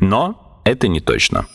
Но это не точно.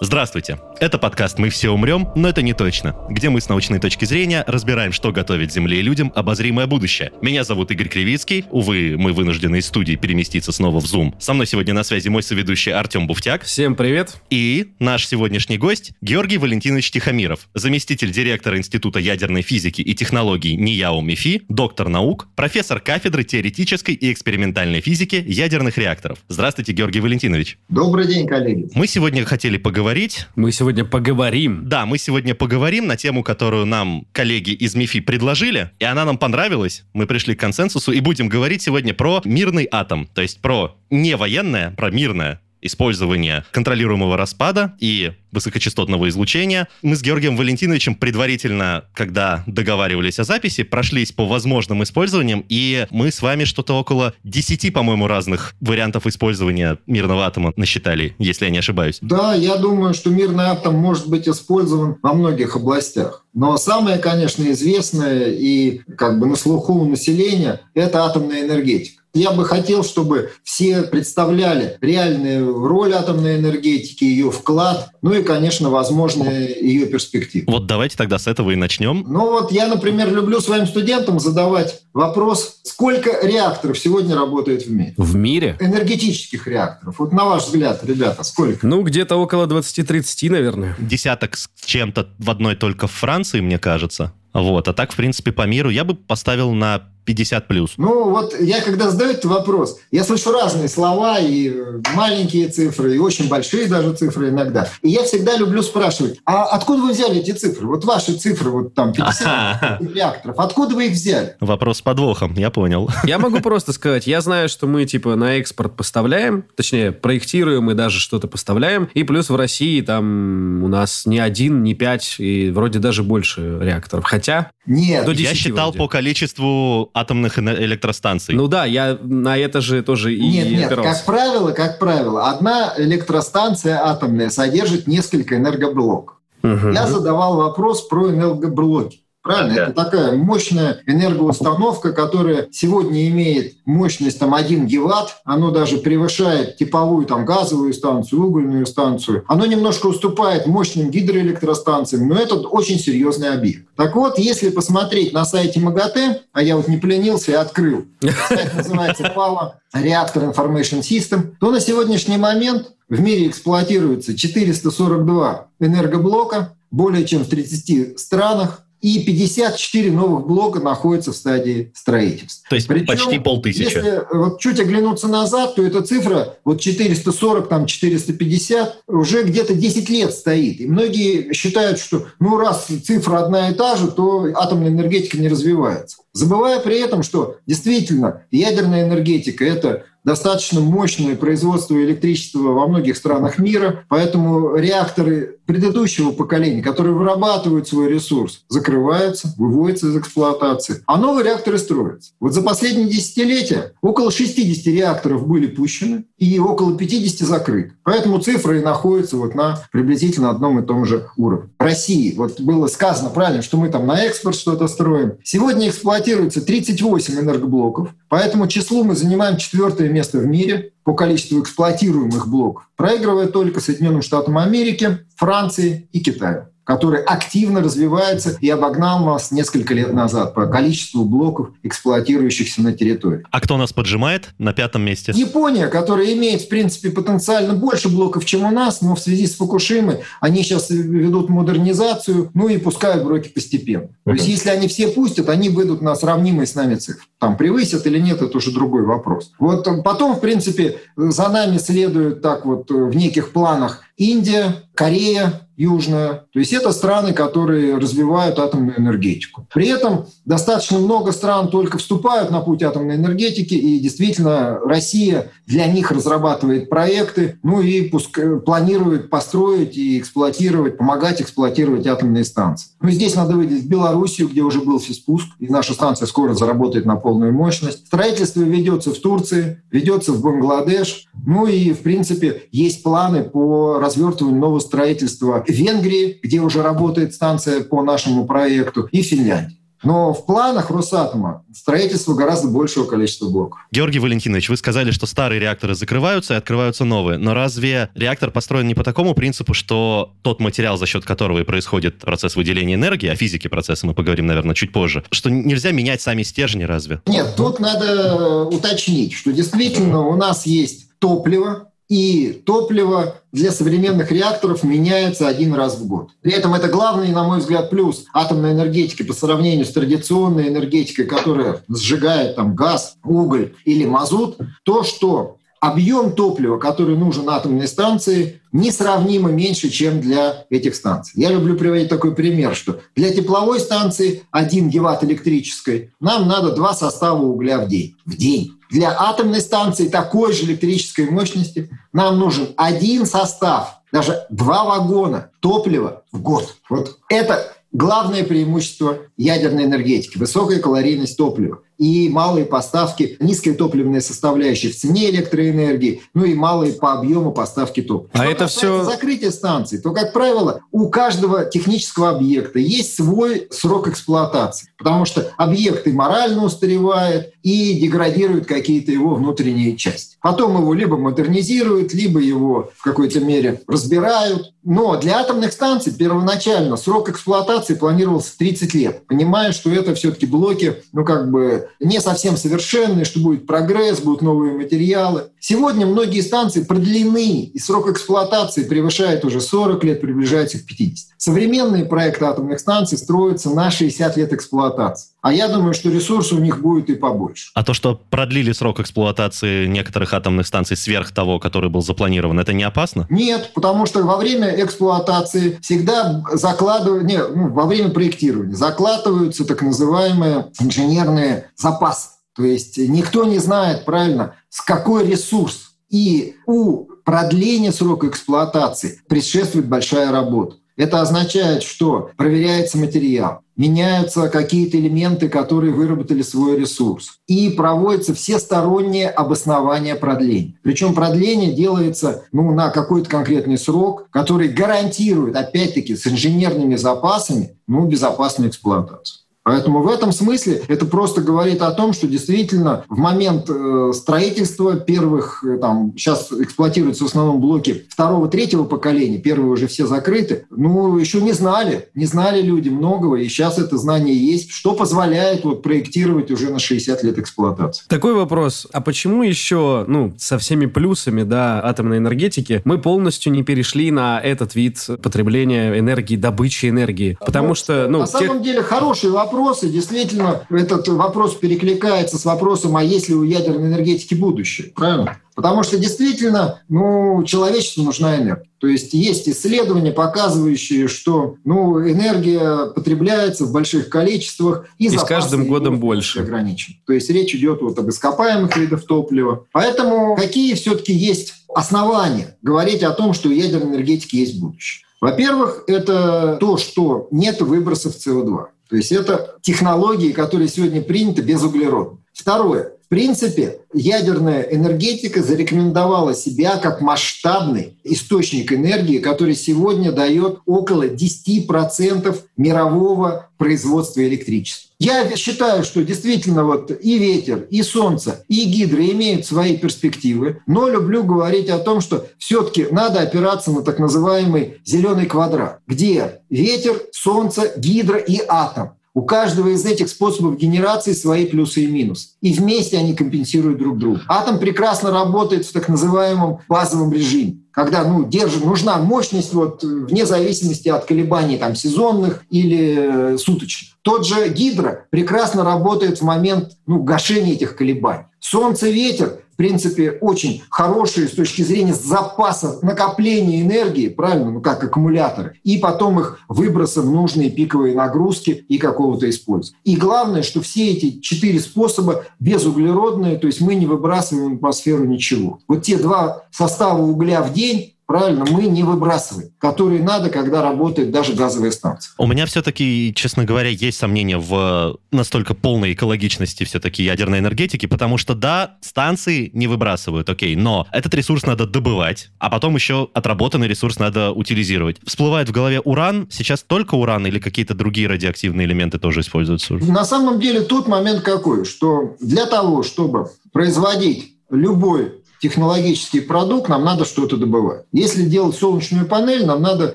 Здравствуйте. Это подкаст «Мы все умрем, но это не точно», где мы с научной точки зрения разбираем, что готовит Земле и людям обозримое будущее. Меня зовут Игорь Кривицкий. Увы, мы вынуждены из студии переместиться снова в Zoom. Со мной сегодня на связи мой соведущий Артем Буфтяк. Всем привет. И наш сегодняшний гость Георгий Валентинович Тихомиров, заместитель директора Института ядерной физики и технологий НИЯО МИФИ, доктор наук, профессор кафедры теоретической и экспериментальной физики ядерных реакторов. Здравствуйте, Георгий Валентинович. Добрый день, коллеги. Мы сегодня хотели поговорить Мы сегодня поговорим. Да, мы сегодня поговорим на тему, которую нам коллеги из МИФИ предложили, и она нам понравилась. Мы пришли к консенсусу и будем говорить сегодня про мирный атом, то есть про не военное, про мирное использование контролируемого распада и высокочастотного излучения. Мы с Георгием Валентиновичем предварительно, когда договаривались о записи, прошлись по возможным использованиям, и мы с вами что-то около 10, по-моему, разных вариантов использования мирного атома насчитали, если я не ошибаюсь. Да, я думаю, что мирный атом может быть использован во многих областях. Но самое, конечно, известное и как бы на слуху у населения – это атомная энергетика. Я бы хотел, чтобы все представляли реальную роль атомной энергетики, ее вклад, ну и, конечно, возможные ее перспективы. Вот давайте тогда с этого и начнем. Ну вот я, например, люблю своим студентам задавать вопрос, сколько реакторов сегодня работает в мире? В мире? Энергетических реакторов. Вот на ваш взгляд, ребята, сколько? Ну, где-то около 20-30, наверное. Десяток с чем-то в одной только в Франции, мне кажется. Вот. А так, в принципе, по миру я бы поставил на 50 плюс. Ну вот я когда задаю этот вопрос, я слышу разные слова, и маленькие цифры, и очень большие даже цифры иногда. И я всегда люблю спрашивать, а откуда вы взяли эти цифры? Вот ваши цифры, вот там 50 реакторов, откуда вы их взяли? Вопрос с подвохом, я понял. Я могу просто сказать, я знаю, что мы типа на экспорт поставляем, точнее, проектируем и даже что-то поставляем, и плюс в России там у нас не один, не пять, и вроде даже больше реакторов. Хотя... Нет. До Я 10 считал вроде. по количеству атомных электростанций. Ну да, я на это же тоже и Нет, нет, опирался. как правило, как правило, одна электростанция атомная содержит несколько энергоблоков. Мгм. Я задавал вопрос про энергоблоки. Правильно? Да. Это такая мощная энергоустановка, которая сегодня имеет мощность там 1 гигаватт. Оно даже превышает типовую там газовую станцию, угольную станцию. Оно немножко уступает мощным гидроэлектростанциям, но это очень серьезный объект. Так вот, если посмотреть на сайте МАГАТЭ, а я вот не пленился и открыл, сайт называется Power Reactor Information System, то на сегодняшний момент в мире эксплуатируется 442 энергоблока, более чем в 30 странах, и 54 новых блока находятся в стадии строительства. То есть Причем, почти полтысячи. Если вот чуть оглянуться назад, то эта цифра, вот 440, там 450, уже где-то 10 лет стоит. И многие считают, что ну раз цифра одна и та же, то атомная энергетика не развивается. Забывая при этом, что действительно ядерная энергетика – это достаточно мощное производство электричества во многих странах мира, поэтому реакторы предыдущего поколения, которые вырабатывают свой ресурс, закрываются, выводятся из эксплуатации, а новые реакторы строятся. Вот за последние десятилетия около 60 реакторов были пущены и около 50 закрыты. Поэтому цифры находятся вот на приблизительно одном и том же уровне. В России, вот было сказано правильно, что мы там на экспорт что-то строим. Сегодня эксплуатируется 38 энергоблоков, поэтому числу мы занимаем четвертое место в мире по количеству эксплуатируемых блоков, проигрывая только Соединенным Штатам Америки, Франции и Китаю который активно развивается и обогнал нас несколько лет назад по количеству блоков, эксплуатирующихся на территории. А кто нас поджимает на пятом месте? Япония, которая имеет, в принципе, потенциально больше блоков, чем у нас, но в связи с Фукушимой они сейчас ведут модернизацию, ну и пускают блоки постепенно. То есть если они все пустят, они выйдут на сравнимые с нами цифры. Там превысят или нет, это уже другой вопрос. Вот потом, в принципе, за нами следуют так вот в неких планах Индия, Корея, Южная. То есть это страны, которые развивают атомную энергетику. При этом достаточно много стран только вступают на путь атомной энергетики, и действительно Россия для них разрабатывает проекты, ну и пуск... планирует построить и эксплуатировать, помогать эксплуатировать атомные станции. Ну здесь надо выделить Белоруссию, где уже был физпуск, и наша станция скоро заработает на полную мощность. Строительство ведется в Турции, ведется в Бангладеш. Ну и, в принципе, есть планы по развертыванию нового строительства Венгрии, где уже работает станция по нашему проекту, и Финляндии. Но в планах Росатома строительство гораздо большего количества блоков. Георгий Валентинович, вы сказали, что старые реакторы закрываются и открываются новые. Но разве реактор построен не по такому принципу, что тот материал, за счет которого и происходит процесс выделения энергии, о физике процесса мы поговорим, наверное, чуть позже, что нельзя менять сами стержни разве? Нет, тут надо уточнить, что действительно у нас есть топливо, и топливо для современных реакторов меняется один раз в год. При этом это главный, на мой взгляд, плюс атомной энергетики по сравнению с традиционной энергетикой, которая сжигает там газ, уголь или мазут, то, что объем топлива, который нужен атомной станции, несравнимо меньше, чем для этих станций. Я люблю приводить такой пример, что для тепловой станции 1 гигаватт электрической нам надо два состава угля в день. В день. Для атомной станции такой же электрической мощности нам нужен один состав, даже два вагона топлива в год. Вот это главное преимущество ядерной энергетики – высокая калорийность топлива и малые поставки, низкая топливная составляющая в цене электроэнергии, ну и малые по объему поставки топлива. А Что это все... закрытие станций, то, как правило, у каждого технического объекта есть свой срок эксплуатации, потому что объект и морально устаревает, и деградируют какие-то его внутренние части. Потом его либо модернизируют, либо его в какой-то мере разбирают. Но для атомных станций первоначально срок эксплуатации планировался 30 лет, понимая, что это все-таки блоки, ну как бы не совсем совершенные, что будет прогресс, будут новые материалы. Сегодня многие станции продлены, и срок эксплуатации превышает уже 40 лет, приближается к 50. Современные проекты атомных станций строятся на 60 лет эксплуатации. А я думаю, что ресурсы у них будет и побольше. А то, что продлили срок эксплуатации некоторых атомных станций сверх того, который был запланирован, это не опасно? Нет, потому что во время эксплуатации всегда закладывают, не, ну, во время проектирования закладываются так называемые инженерные запасы. То есть никто не знает правильно, с какой ресурс. И у продления срока эксплуатации предшествует большая работа. Это означает, что проверяется материал, меняются какие-то элементы, которые выработали свой ресурс, и проводится всестороннее обоснование продления. Причем продление делается ну, на какой-то конкретный срок, который гарантирует, опять-таки, с инженерными запасами ну, безопасную эксплуатацию. Поэтому в этом смысле это просто говорит о том, что действительно в момент э, строительства первых, э, там, сейчас эксплуатируются в основном блоки второго, третьего поколения, первые уже все закрыты, ну, еще не знали, не знали люди многого, и сейчас это знание есть, что позволяет вот проектировать уже на 60 лет эксплуатации. Такой вопрос, а почему еще, ну, со всеми плюсами, да, атомной энергетики, мы полностью не перешли на этот вид потребления энергии, добычи энергии? Потому ну, что, ну... На тех... самом деле хороший вопрос, вопросы. Действительно, этот вопрос перекликается с вопросом, а есть ли у ядерной энергетики будущее? Правильно? Потому что действительно, ну, человечеству нужна энергия. То есть есть исследования, показывающие, что ну, энергия потребляется в больших количествах, и, и с каждым годом больше ограничен. То есть речь идет вот об ископаемых видах топлива. Поэтому какие все-таки есть основания говорить о том, что у ядерной энергетики есть будущее? Во-первых, это то, что нет выбросов СО2. То есть это технологии, которые сегодня приняты без углерода. Второе. Принципе, ядерная энергетика зарекомендовала себя как масштабный источник энергии, который сегодня дает около 10% мирового производства электричества. Я считаю, что действительно вот и ветер, и солнце, и гидро имеют свои перспективы, но люблю говорить о том, что все-таки надо опираться на так называемый зеленый квадрат, где ветер, солнце, гидро и атом. У каждого из этих способов генерации свои плюсы и минусы. И вместе они компенсируют друг друга. Атом прекрасно работает в так называемом базовом режиме когда ну, держит, нужна мощность вот, вне зависимости от колебаний там, сезонных или э, суточных. Тот же гидро прекрасно работает в момент ну, гашения этих колебаний. Солнце, ветер в принципе, очень хорошие с точки зрения запаса накопления энергии, правильно, ну как аккумуляторы, и потом их выброса в нужные пиковые нагрузки и какого-то использования. И главное, что все эти четыре способа безуглеродные, то есть мы не выбрасываем в атмосферу ничего. Вот те два состава угля в день правильно, мы не выбрасываем, которые надо, когда работает даже газовая станция. У меня все-таки, честно говоря, есть сомнения в настолько полной экологичности все-таки ядерной энергетики, потому что, да, станции не выбрасывают, окей, но этот ресурс надо добывать, а потом еще отработанный ресурс надо утилизировать. Всплывает в голове уран, сейчас только уран или какие-то другие радиоактивные элементы тоже используются? На самом деле тут момент какой, что для того, чтобы производить любой технологический продукт, нам надо что-то добывать. Если делать солнечную панель, нам надо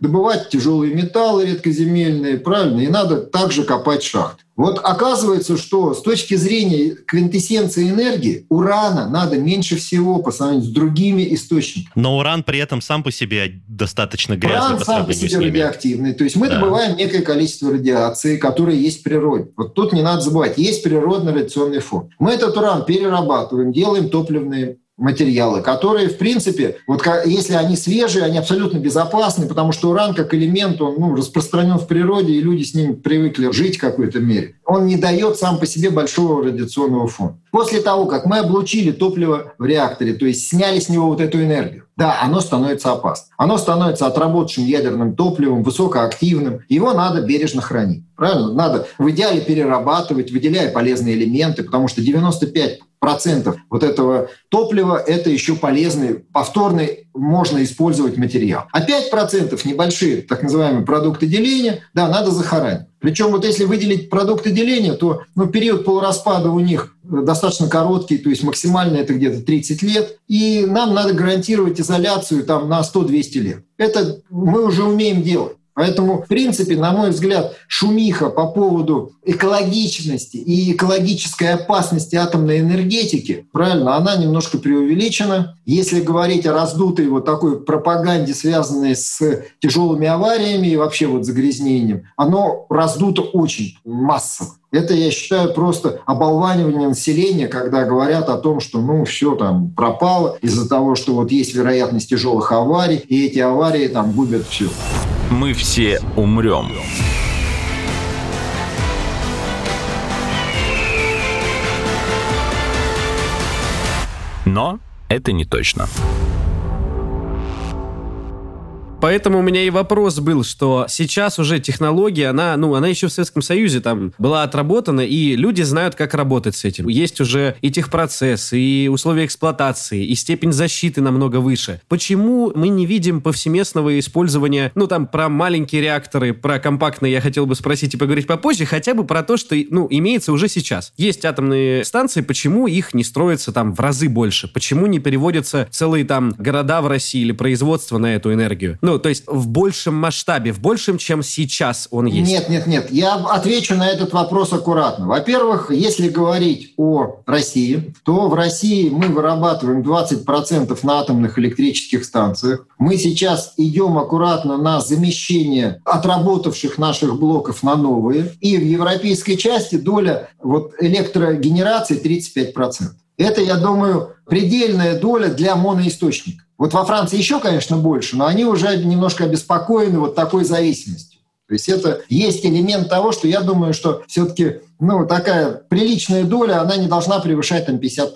добывать тяжелые металлы редкоземельные, правильно, и надо также копать шахты. Вот оказывается, что с точки зрения квинтэссенции энергии урана надо меньше всего по сравнению с другими источниками. Но уран при этом сам по себе достаточно грязный уран по сам по себе радиоактивный. То есть мы да. добываем некое количество радиации, которое есть в природе. Вот тут не надо забывать, есть природный радиационный фон. Мы этот уран перерабатываем, делаем топливные материалы, которые, в принципе, вот если они свежие, они абсолютно безопасны, потому что уран как элемент, он ну, распространен в природе, и люди с ним привыкли жить в какой-то мере. Он не дает сам по себе большого радиационного фона. После того, как мы облучили топливо в реакторе, то есть сняли с него вот эту энергию, да, оно становится опасным. Оно становится отработавшим ядерным топливом, высокоактивным. Его надо бережно хранить. Правильно? Надо в идеале перерабатывать, выделяя полезные элементы, потому что 95 процентов вот этого топлива – это еще полезный, повторный, можно использовать материал. А 5 процентов небольшие, так называемые продукты деления, да, надо захоранить. Причем вот если выделить продукты деления, то ну, период полураспада у них достаточно короткий, то есть максимально это где-то 30 лет, и нам надо гарантировать изоляцию там на 100-200 лет. Это мы уже умеем делать. Поэтому, в принципе, на мой взгляд, шумиха по поводу экологичности и экологической опасности атомной энергетики, правильно, она немножко преувеличена. Если говорить о раздутой вот такой пропаганде, связанной с тяжелыми авариями и вообще вот загрязнением, оно раздуто очень массово. Это, я считаю, просто оболванивание населения, когда говорят о том, что ну все там пропало из-за того, что вот есть вероятность тяжелых аварий, и эти аварии там губят все. Мы все умрем. Но это не точно. Поэтому у меня и вопрос был, что сейчас уже технология, она, ну, она еще в Советском Союзе там была отработана, и люди знают, как работать с этим. Есть уже и техпроцесс, и условия эксплуатации, и степень защиты намного выше. Почему мы не видим повсеместного использования, ну, там, про маленькие реакторы, про компактные я хотел бы спросить и поговорить попозже, хотя бы про то, что, ну, имеется уже сейчас. Есть атомные станции, почему их не строится там в разы больше? Почему не переводятся целые там города в России или производство на эту энергию? Ну, то есть в большем масштабе, в большем, чем сейчас он есть? Нет, нет, нет. Я отвечу на этот вопрос аккуратно. Во-первых, если говорить о России, то в России мы вырабатываем 20% на атомных электрических станциях. Мы сейчас идем аккуратно на замещение отработавших наших блоков на новые. И в европейской части доля вот электрогенерации 35%. Это, я думаю, предельная доля для моноисточника. Вот во Франции еще, конечно, больше, но они уже немножко обеспокоены вот такой зависимостью. То есть это есть элемент того, что я думаю, что все-таки ну, такая приличная доля, она не должна превышать там 50%.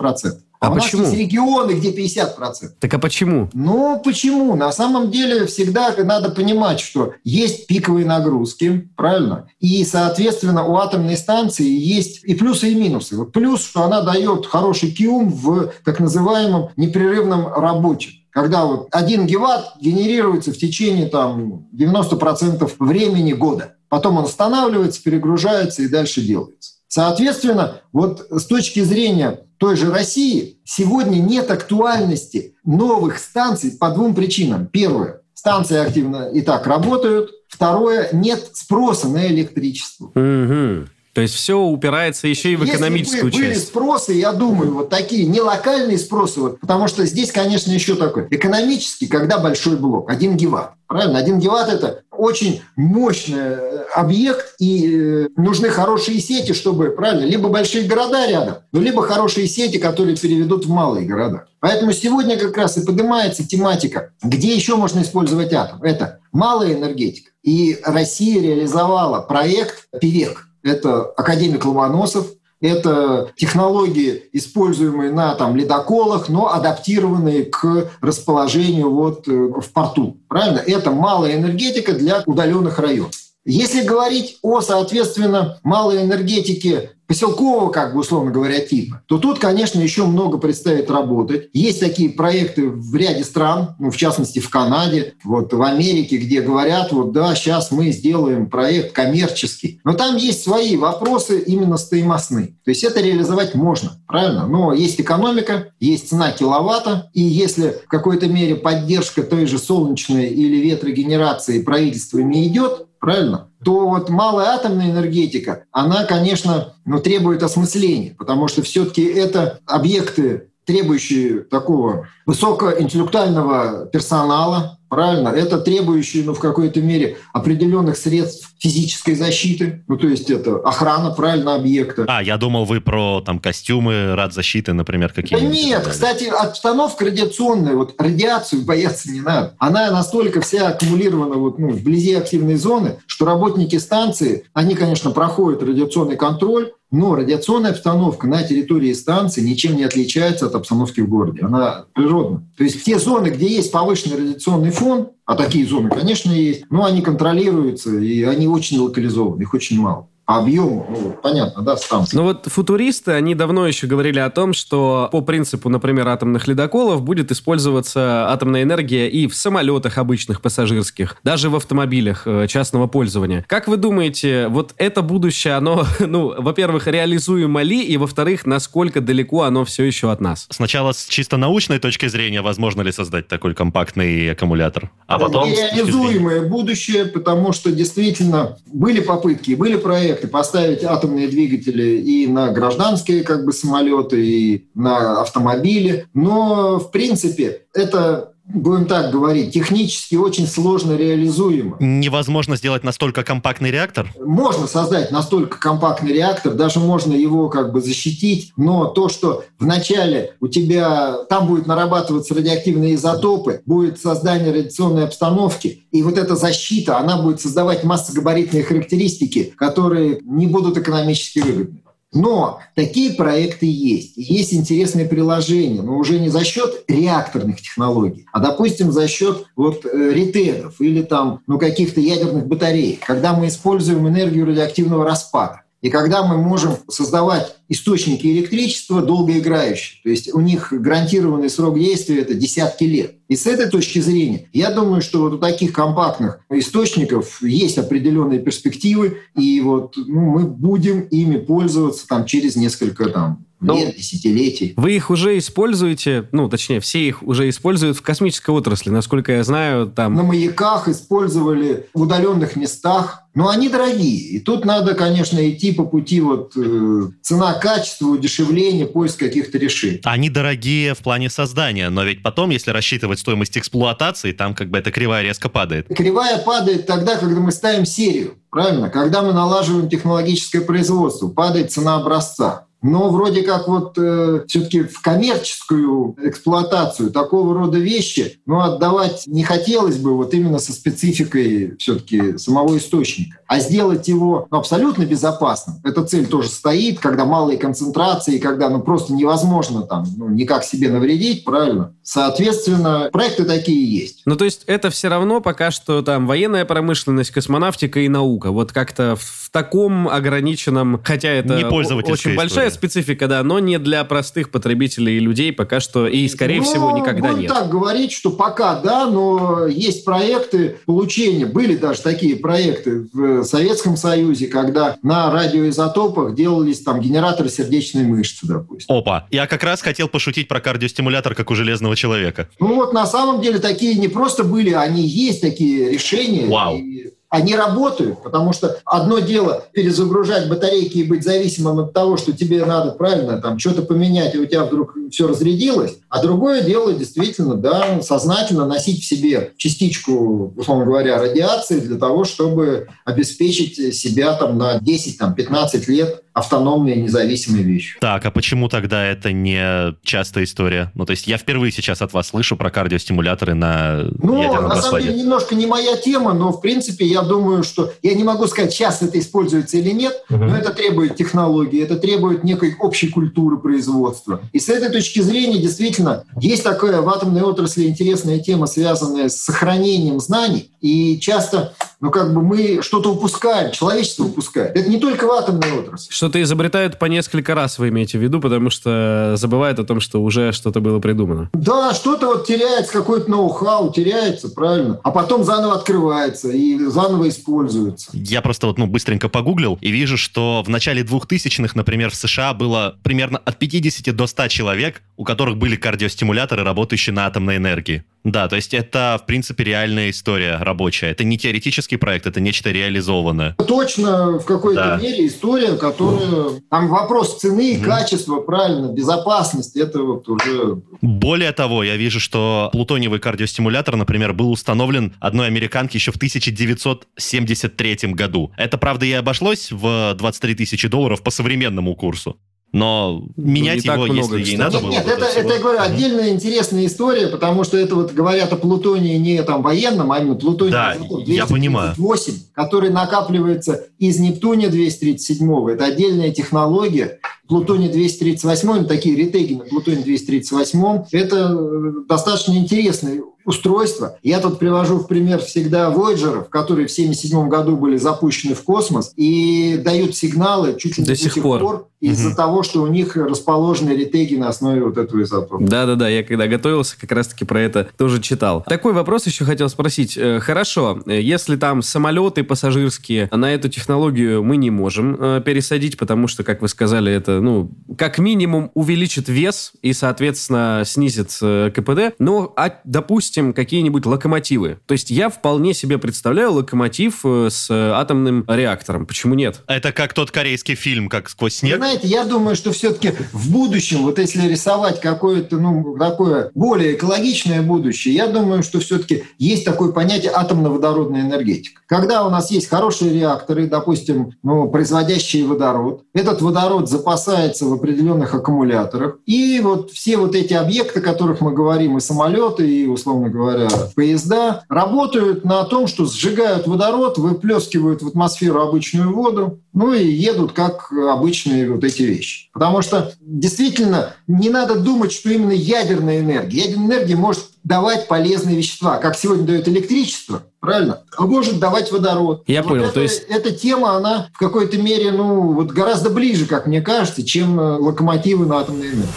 А, а почему? У нас есть регионы, где 50%. Так а почему? Ну, почему? На самом деле всегда надо понимать, что есть пиковые нагрузки, правильно? И, соответственно, у атомной станции есть и плюсы, и минусы. Вот плюс, что она дает хороший киум в так называемом непрерывном рабочем когда вот 1 гигаватт генерируется в течение там, 90% времени года. Потом он останавливается, перегружается и дальше делается. Соответственно, вот с точки зрения той же России сегодня нет актуальности новых станций по двум причинам. Первое, станции активно и так работают. Второе, нет спроса на электричество. Угу. То есть все упирается еще и в экономическую Если бы часть. были спросы, я думаю, вот такие не локальные спросы, вот, потому что здесь, конечно, еще такой экономический, когда большой блок, один гигаватт. Правильно? Один гигаватт – это очень мощный э, объект, и э, нужны хорошие сети, чтобы, правильно, либо большие города рядом, ну, либо хорошие сети, которые переведут в малые города. Поэтому сегодня как раз и поднимается тематика, где еще можно использовать атом. Это малая энергетика. И Россия реализовала проект «Певек». Это академик Ломоносов, это технологии, используемые на там, ледоколах, но адаптированные к расположению вот, э, в порту. Правильно? Это малая энергетика для удаленных районов. Если говорить о, соответственно, малой энергетике поселкового, как бы условно говоря, типа, то тут, конечно, еще много предстоит работать. Есть такие проекты в ряде стран, ну, в частности, в Канаде, вот в Америке, где говорят, вот да, сейчас мы сделаем проект коммерческий. Но там есть свои вопросы именно стоимостные. То есть это реализовать можно, правильно? Но есть экономика, есть цена киловатта, и если в какой-то мере поддержка той же солнечной или ветрогенерации правительствами идет, правильно? То вот малая атомная энергетика, она, конечно, ну, требует осмысления, потому что все-таки это объекты, требующие такого высокоинтеллектуального персонала, правильно? Это требующие, ну, в какой-то мере определенных средств физической защиты, ну, то есть это охрана, правильно, объекта. А, я думал, вы про там костюмы рад защиты, например, какие-нибудь. Да нет, кстати, обстановка радиационная, вот радиацию бояться не надо. Она настолько вся аккумулирована вот, ну, вблизи активной зоны, что работники станции, они, конечно, проходят радиационный контроль, но радиационная обстановка на территории станции ничем не отличается от обстановки в городе. Она природная. То есть те зоны, где есть повышенный радиационный фон, а такие зоны, конечно, есть, но они контролируются, и они очень локализованы, их очень мало объему, ну, понятно, да, станции. Ну вот футуристы, они давно еще говорили о том, что по принципу, например, атомных ледоколов будет использоваться атомная энергия и в самолетах обычных пассажирских, даже в автомобилях э, частного пользования. Как вы думаете, вот это будущее, оно, ну, во-первых, реализуемо ли, и во-вторых, насколько далеко оно все еще от нас? Сначала с чисто научной точки зрения, возможно ли создать такой компактный аккумулятор, а потом... Нереализуемое будущее, потому что действительно были попытки, были проекты, проекты поставить атомные двигатели и на гражданские как бы самолеты, и на автомобили. Но, в принципе, это будем так говорить, технически очень сложно реализуемо. Невозможно сделать настолько компактный реактор? Можно создать настолько компактный реактор, даже можно его как бы защитить, но то, что вначале у тебя там будет нарабатываться радиоактивные изотопы, будет создание радиационной обстановки, и вот эта защита, она будет создавать массогабаритные характеристики, которые не будут экономически выгодны. Но такие проекты есть. есть интересные приложения, но уже не за счет реакторных технологий, а, допустим, за счет вот э, ретедов или там, ну, каких-то ядерных батарей, когда мы используем энергию радиоактивного распада. И когда мы можем создавать источники электричества долгоиграющие, то есть у них гарантированный срок действия – это десятки лет. И с этой точки зрения, я думаю, что вот у таких компактных источников есть определенные перспективы, и вот ну, мы будем ими пользоваться там, через несколько там, ну, лет, десятилетий. Вы их уже используете, ну, точнее, все их уже используют в космической отрасли, насколько я знаю, там... На маяках использовали в удаленных местах, но они дорогие. И тут надо, конечно, идти по пути вот э, цена-качество, удешевление, поиск каких-то решений. Они дорогие в плане создания, но ведь потом, если рассчитывать стоимость эксплуатации, там как бы эта кривая резко падает. Кривая падает тогда, когда мы ставим серию, правильно? Когда мы налаживаем технологическое производство, падает цена образца. Но вроде как вот э, все-таки в коммерческую эксплуатацию такого рода вещи, ну, отдавать не хотелось бы вот именно со спецификой все-таки самого источника. А сделать его ну, абсолютно безопасным, эта цель тоже стоит, когда малые концентрации, когда ну, просто невозможно там ну, никак себе навредить, правильно? Соответственно, проекты такие есть. Ну, то есть это все равно пока что там военная промышленность, космонавтика и наука. Вот как-то в таком ограниченном, хотя это не очень большая специфика, да, но не для простых потребителей и людей пока что, и, скорее ну, всего, никогда будем нет. так говорить, что пока да, но есть проекты получения, были даже такие проекты в Советском Союзе, когда на радиоизотопах делались там генераторы сердечной мышцы, допустим. Опа, я как раз хотел пошутить про кардиостимулятор, как у железного человека. Ну вот на самом деле такие не просто были, они есть такие решения. Вау. И они работают, потому что одно дело перезагружать батарейки и быть зависимым от того, что тебе надо правильно там что-то поменять, и у тебя вдруг все разрядилось, а другое дело действительно, да, сознательно носить в себе частичку, условно говоря, радиации для того, чтобы обеспечить себя там на 10-15 лет автономные независимые вещи. Так, а почему тогда это не частая история? Ну, то есть я впервые сейчас от вас слышу про кардиостимуляторы на Ну, на самом деле, немножко не моя тема, но, в принципе, я думаю, что... Я не могу сказать, сейчас это используется или нет, но это требует технологии, это требует некой общей культуры производства. И с этой точки зрения, действительно, есть такая в атомной отрасли интересная тема, связанная с сохранением знаний, и часто, ну, как бы мы что-то упускаем, человечество упускает. Это не только в атомной отрасли. Что-то изобретают по несколько раз, вы имеете в виду, потому что забывают о том, что уже что-то было придумано. Да, что-то вот теряется, какой-то ноу-хау теряется, правильно, а потом заново открывается и заново используется. Я просто вот ну, быстренько погуглил и вижу, что в начале 2000-х, например, в США было примерно от 50 до 100 человек, у которых были кардиостимуляторы, работающие на атомной энергии. Да, то есть это, в принципе, реальная история рабочая. Это не теоретический проект, это нечто реализованное. Точно в какой-то Да. мере история, которая... Там вопрос цены, качества, правильно, безопасности, это вот уже... Более того, я вижу, что плутониевый кардиостимулятор, например, был установлен одной американке еще в 1973 году. Это, правда, и обошлось в 23 тысячи долларов по современному курсу. Но менять не так его, много, если ей надо Нет, было... нет, это, то это, всего- я говорю, отдельная интересная история, потому что это вот говорят о плутонии не там военном, а именно плутоний Да, я понимаю. 238, который накапливается из Нептуния 237. Это отдельная технология. Плутоний 238, ну, такие ретеги на плутоне 238, это э, достаточно интересное устройство. Я тут привожу в пример всегда Voyager, которые в 1977 году были запущены в космос и дают сигналы чуть ли не До сих пор. из-за того, что у них расположены ретеги на основе вот этого изотопа. Да-да-да, я когда готовился, как раз-таки про это тоже читал. Такой вопрос еще хотел спросить. Э, Хорошо, э, если там самолеты пассажирские, на эту технологию мы не можем э, пересадить, потому что, как вы сказали, это, ну, как минимум увеличит вес и, соответственно, снизит КПД. Но, а, допустим, какие-нибудь локомотивы. То есть я вполне себе представляю локомотив э, с э, атомным реактором. Почему нет? Это как тот корейский фильм, как сквозь Вы снег. знаете, я думаю, что все-таки в будущем, вот если рисовать какое-то, ну, такое более экологичное будущее, я думаю, что все-таки есть такое понятие атомно-водородная энергетика. Когда у нас есть хорошие реакторы, допустим, ну, производящие водород, этот водород запасается в определенных аккумуляторах, и вот все вот эти объекты, о которых мы говорим, и самолеты, и, условно говоря, поезда, работают на том, что сжигают водород, выплескивают в атмосферу обычную воду, ну и едут как обычные вот эти вещи. Потому что действительно не надо думать, что именно ядерная энергия. Ядерная энергия может давать полезные вещества, как сегодня дает электричество, правильно? А может давать водород. Я Вот понял, это- то есть- Эта тема, она в какой-то мере, ну, вот гораздо ближе, как мне кажется, чем э, локомотивы на атомной энергии.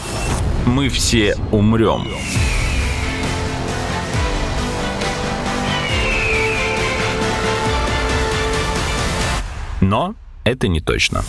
Мы все умрем. Но это не точно.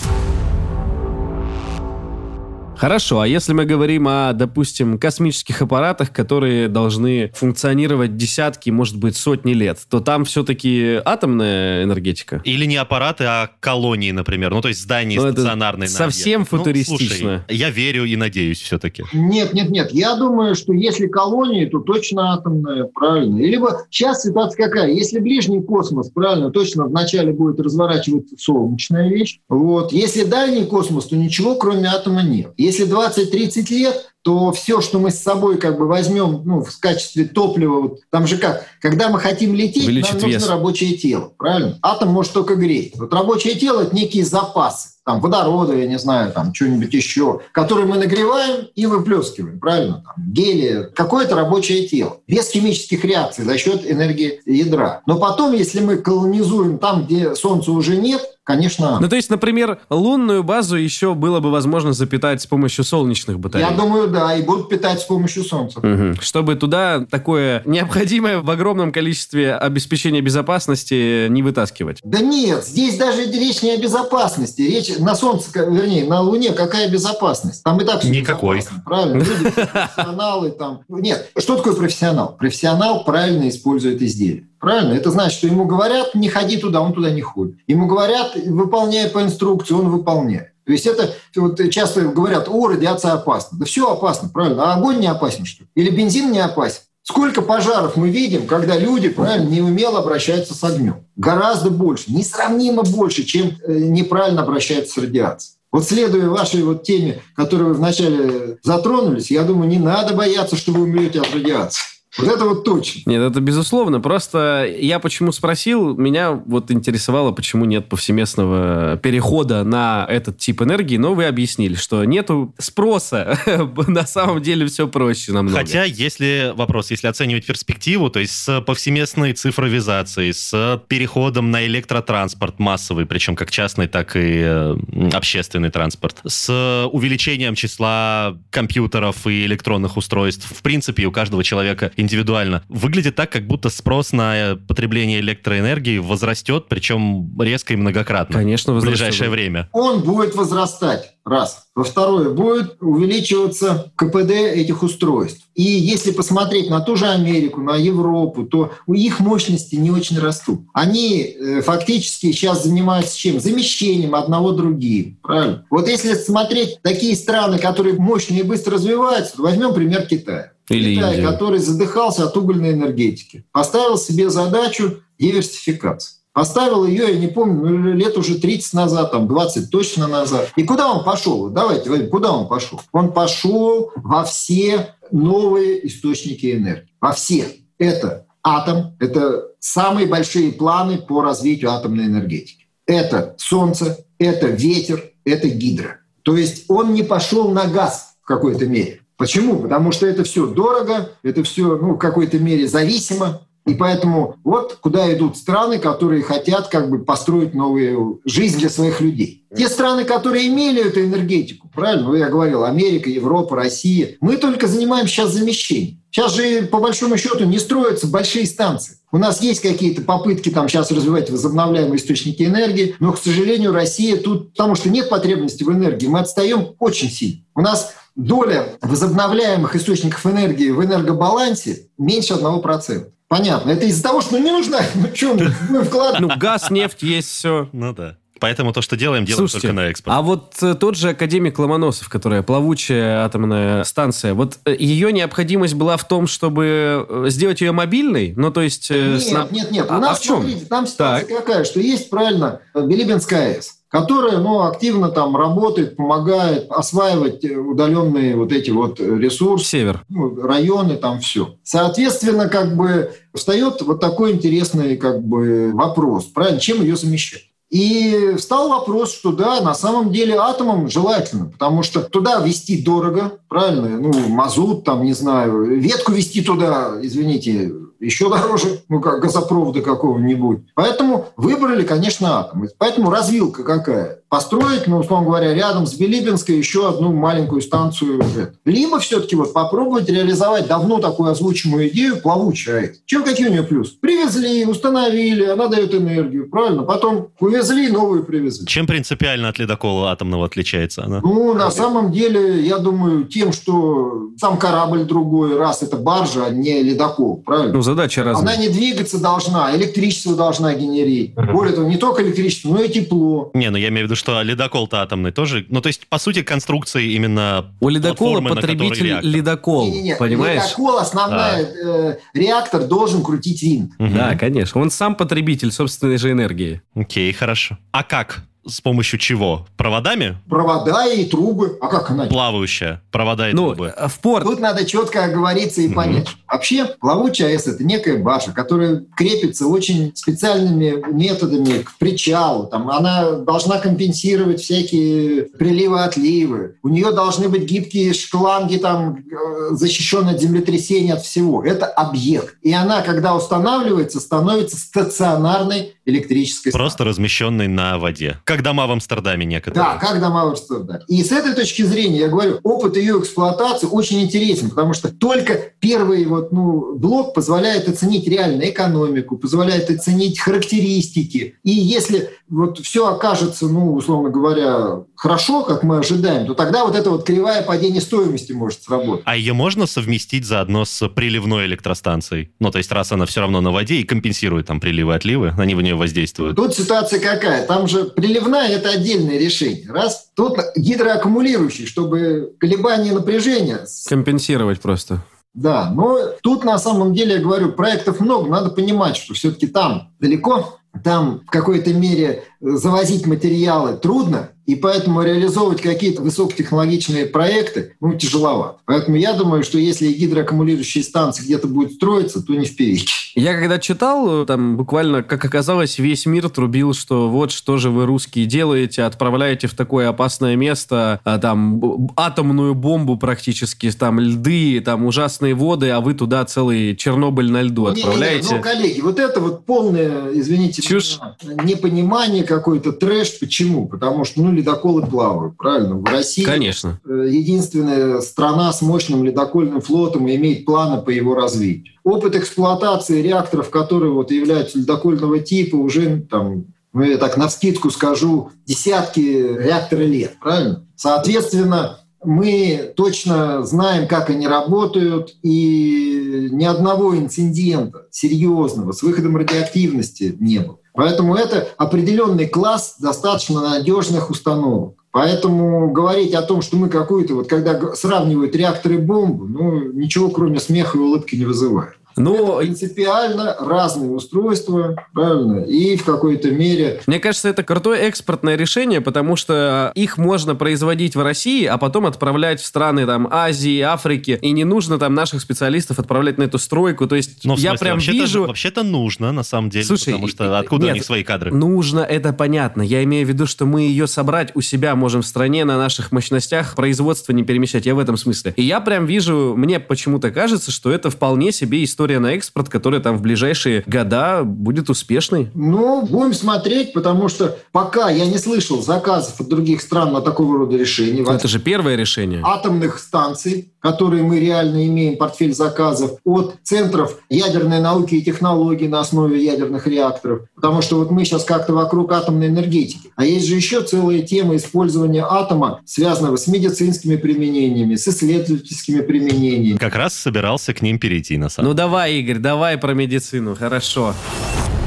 Хорошо, а если мы говорим о, допустим, космических аппаратах, которые должны функционировать десятки, может быть, сотни лет, то там все-таки атомная энергетика? Или не аппараты, а колонии, например. Ну, то есть здания Ну, это стационарные. на совсем объект. Ну, футуристично. слушай, я верю и надеюсь все-таки. Нет, нет, нет. Я думаю, что если колонии, то точно атомная, правильно. Либо сейчас ситуация какая? Если ближний космос, правильно, точно вначале будет разворачиваться солнечная вещь. Вот. Если дальний космос, то ничего кроме атома нет. Если 20-30 лет, то все, что мы с собой как бы возьмем ну, в качестве топлива, вот, там же как, когда мы хотим лететь, Увеличит нам нужно вес. рабочее тело, правильно? Атом может только греть. Вот рабочее тело – это некие запасы, там, водорода, я не знаю, там, что-нибудь еще, которые мы нагреваем и выплескиваем, правильно? Там, гелия, какое-то рабочее тело. Без химических реакций за счет энергии ядра. Но потом, если мы колонизуем там, где Солнца уже нет, конечно, Ну, то есть, например, лунную базу еще было бы возможно запитать с помощью солнечных батарей. я думаю, да, и будут питать с помощью солнца. Угу. Чтобы туда такое необходимое в огромном количестве обеспечение безопасности не вытаскивать. Да нет, здесь даже речь не о безопасности. Речь на Солнце, вернее, на Луне какая безопасность? Там и так все Никакой. Правильно, люди профессионалы там. Нет, что такое профессионал? Профессионал правильно использует изделие. Правильно? Это значит, что ему говорят, не ходи туда, он туда не ходит. Ему говорят, выполняй по инструкции, он выполняет. То есть это вот часто говорят, о, радиация опасна. Да все опасно, правильно. А огонь не опасен, что ли? Или бензин не опасен? Сколько пожаров мы видим, когда люди, правильно, неумело обращаются с огнем? Гораздо больше, несравнимо больше, чем э, неправильно обращаются с радиацией. Вот следуя вашей вот теме, которую вы вначале затронулись, я думаю, не надо бояться, что вы умрете от радиации. Вот это вот точно. Нет, это безусловно. Просто я почему спросил, меня вот интересовало, почему нет повсеместного перехода на этот тип энергии, но вы объяснили, что нету спроса. На самом деле все проще намного. Хотя, если вопрос, если оценивать перспективу, то есть с повсеместной цифровизацией, с переходом на электротранспорт массовый, причем как частный, так и общественный транспорт, с увеличением числа компьютеров и электронных устройств, в принципе, у каждого человека индивидуально. Выглядит так, как будто спрос на э, потребление электроэнергии возрастет, причем резко и многократно. Конечно, в ближайшее время. Он будет возрастать. Раз. Во второе, будет увеличиваться КПД этих устройств. И если посмотреть на ту же Америку, на Европу, то у их мощности не очень растут. Они э, фактически сейчас занимаются чем? Замещением одного другим. Правильно? Вот если смотреть такие страны, которые мощно и быстро развиваются, то возьмем пример Китая. Или Китай, Индия. который задыхался от угольной энергетики, поставил себе задачу диверсификации. Поставил ее, я не помню, ну, лет уже 30 назад, там 20 точно назад. И куда он пошел? Давайте, Вадим, куда он пошел? Он пошел во все новые источники энергии. Во все. Это атом, это самые большие планы по развитию атомной энергетики. Это солнце, это ветер, это гидро. То есть он не пошел на газ в какой-то мере. Почему? Потому что это все дорого, это все ну, в какой-то мере зависимо. И поэтому вот куда идут страны, которые хотят как бы построить новую жизнь для своих людей. Те страны, которые имели эту энергетику, правильно? Ну, я говорил, Америка, Европа, Россия. Мы только занимаемся сейчас замещением. Сейчас же, по большому счету, не строятся большие станции. У нас есть какие-то попытки там сейчас развивать возобновляемые источники энергии, но, к сожалению, Россия тут, потому что нет потребности в энергии, мы отстаем очень сильно. У нас доля возобновляемых источников энергии в энергобалансе меньше 1%. Понятно. Это из-за того, что ну, не нужно. Ну что, мы вкладываем. Ну, газ, нефть есть все. Ну да. Поэтому то, что делаем, делаем Слушайте, только на экспорт. а вот э, тот же академик Ломоносов, которая плавучая атомная станция, вот э, ее необходимость была в том, чтобы э, сделать ее мобильной? Ну, то есть... э, Нет, сна- нет, нет. У А- нас, а в чем? смотрите, там ситуация какая, что есть, правильно, Билибинская АЭС, которая ну, активно там работает, помогает осваивать э, удаленные вот эти вот э, ресурсы, Север. ну, районы, там все. Соответственно, как бы встает вот такой интересный как бы вопрос, правильно, чем ее замещать? И встал вопрос, что да, на самом деле атомом желательно, потому что туда вести дорого, правильно, ну, мазут, там, не знаю, ветку вести туда, извините, еще дороже, ну, как газопровода какого-нибудь. Поэтому выбрали, конечно, атом. Поэтому развилка какая? Построить, ну, условно говоря, рядом с Билибинской еще одну маленькую станцию. Либо все-таки вот попробовать реализовать давно такую озвучимую идею плавучая АЭС. Чем какие у нее плюс? Привезли, установили, она дает энергию, правильно? Потом увезли, новую привезли. Чем принципиально от ледокола атомного отличается она? Ну, на самом деле, я думаю, тем, что сам корабль другой, раз это баржа, а не ледокол, правильно? Ну, задача разная. Она не двигаться должна, электричество должна генерить. Более того, не только электричество, но и тепло. Не, ну я имею в виду, что ледокол-то атомный тоже. Ну, то есть, по сути, конструкции именно У ледокола потребитель ледокол, Не-не-не, понимаешь? Ледокол, основная, э, реактор должен крутить винт. Мгм. Да, конечно. Он сам потребитель собственной же энергии. Окей, хорошо. А как? С помощью чего? Проводами? Провода и трубы. А как она? Плавающая. Провода и Ну, трубы. в порт. Тут надо четко оговориться и понять. Вообще, плавучая АЭС – это некая баша, которая крепится очень специальными методами к причалу. Там она должна компенсировать всякие приливы-отливы. У нее должны быть гибкие шланги, там, э, защищенные от землетрясения, от всего. Это объект. И она, когда устанавливается, становится стационарной электрической Просто станции. размещенный на воде. Как дома в Амстердаме некоторые. Да, как дома в Амстердаме. И с этой точки зрения, я говорю, опыт ее эксплуатации очень интересен, потому что только первый вот, ну, блок позволяет оценить реально экономику, позволяет оценить характеристики. И если вот все окажется, ну, условно говоря, хорошо, как мы ожидаем, то тогда вот это вот кривая падения стоимости может сработать. А ее можно совместить заодно с приливной электростанцией? Ну, то есть раз она все равно на воде и компенсирует там приливы и отливы, они в нее воздействуют. Тут ситуация какая? Там же приливная – это отдельное решение. Раз. Тут гидроаккумулирующий, чтобы колебания напряжения Компенсировать просто. Да, но тут на самом деле, я говорю, проектов много, надо понимать, что все-таки там далеко, там в какой-то мере завозить материалы трудно, и поэтому реализовывать какие-то высокотехнологичные проекты ну, тяжеловато. Поэтому я думаю, что если гидроаккумулирующие станции где-то будут строиться, то не в Певеке. Я когда читал, там буквально, как оказалось, весь мир трубил, что вот что же вы, русские, делаете, отправляете в такое опасное место, а, там, атомную бомбу практически, там, льды, там, ужасные воды, а вы туда целый Чернобыль на льду Не-не-не, отправляете. Ну, коллеги, вот это вот полное, извините, Чушь. непонимание какой-то трэш. Почему? Потому что, ну, ледоколы плавают, правильно? В России Конечно. э, единственная страна с мощным ледокольным флотом и имеет планы по его развитию. Опыт эксплуатации реакторов, которые вот являются ледокольного типа, уже там, ну, я так навскидку скажу, десятки реакторов лет, правильно? Соответственно, мы точно знаем, как они работают, и ни одного инцидента серьезного с выходом радиоактивности не было. Поэтому это определенный класс достаточно надежных установок. Поэтому говорить о том, что мы какую-то, вот когда сравнивают реакторы бомбу, ну, ничего кроме смеха и улыбки не вызывает. Ну, Принципиально разные устройства, правильно, и в какой-то мере Мне кажется, это крутое экспортное решение, потому что их можно производить в России, а потом отправлять в страны там Азии, Африки, и не нужно там наших специалистов отправлять на эту стройку. То есть Ну, в я смысле, прям вообще-то, вижу... вообще-то нужно, на самом деле, Слушай, потому что откуда нет, у них свои кадры? Нужно, это понятно. Я имею в виду, что мы ее собрать у себя можем в стране на наших мощностях, производство не перемещать. Я в этом смысле. И я прям вижу, мне почему-то кажется, что это вполне себе история на экспорт, которая там в ближайшие года будет успешной. Ну, будем смотреть, потому что пока я не слышал заказов от других стран на такого рода решения. Это же первое решение. Атомных станций, которые мы реально имеем портфель заказов, от центров ядерной науки и технологий на основе ядерных реакторов. Потому что вот мы сейчас как-то вокруг атомной энергетики. А есть же еще целая тема использования атома, связанного с медицинскими применениями, с исследовательскими применениями. Как раз собирался к ним перейти, на самом Ну давай, Игорь, давай про медицину, хорошо.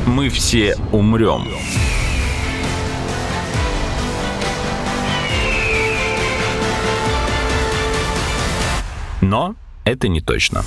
Мы все умрем. Но это не точно.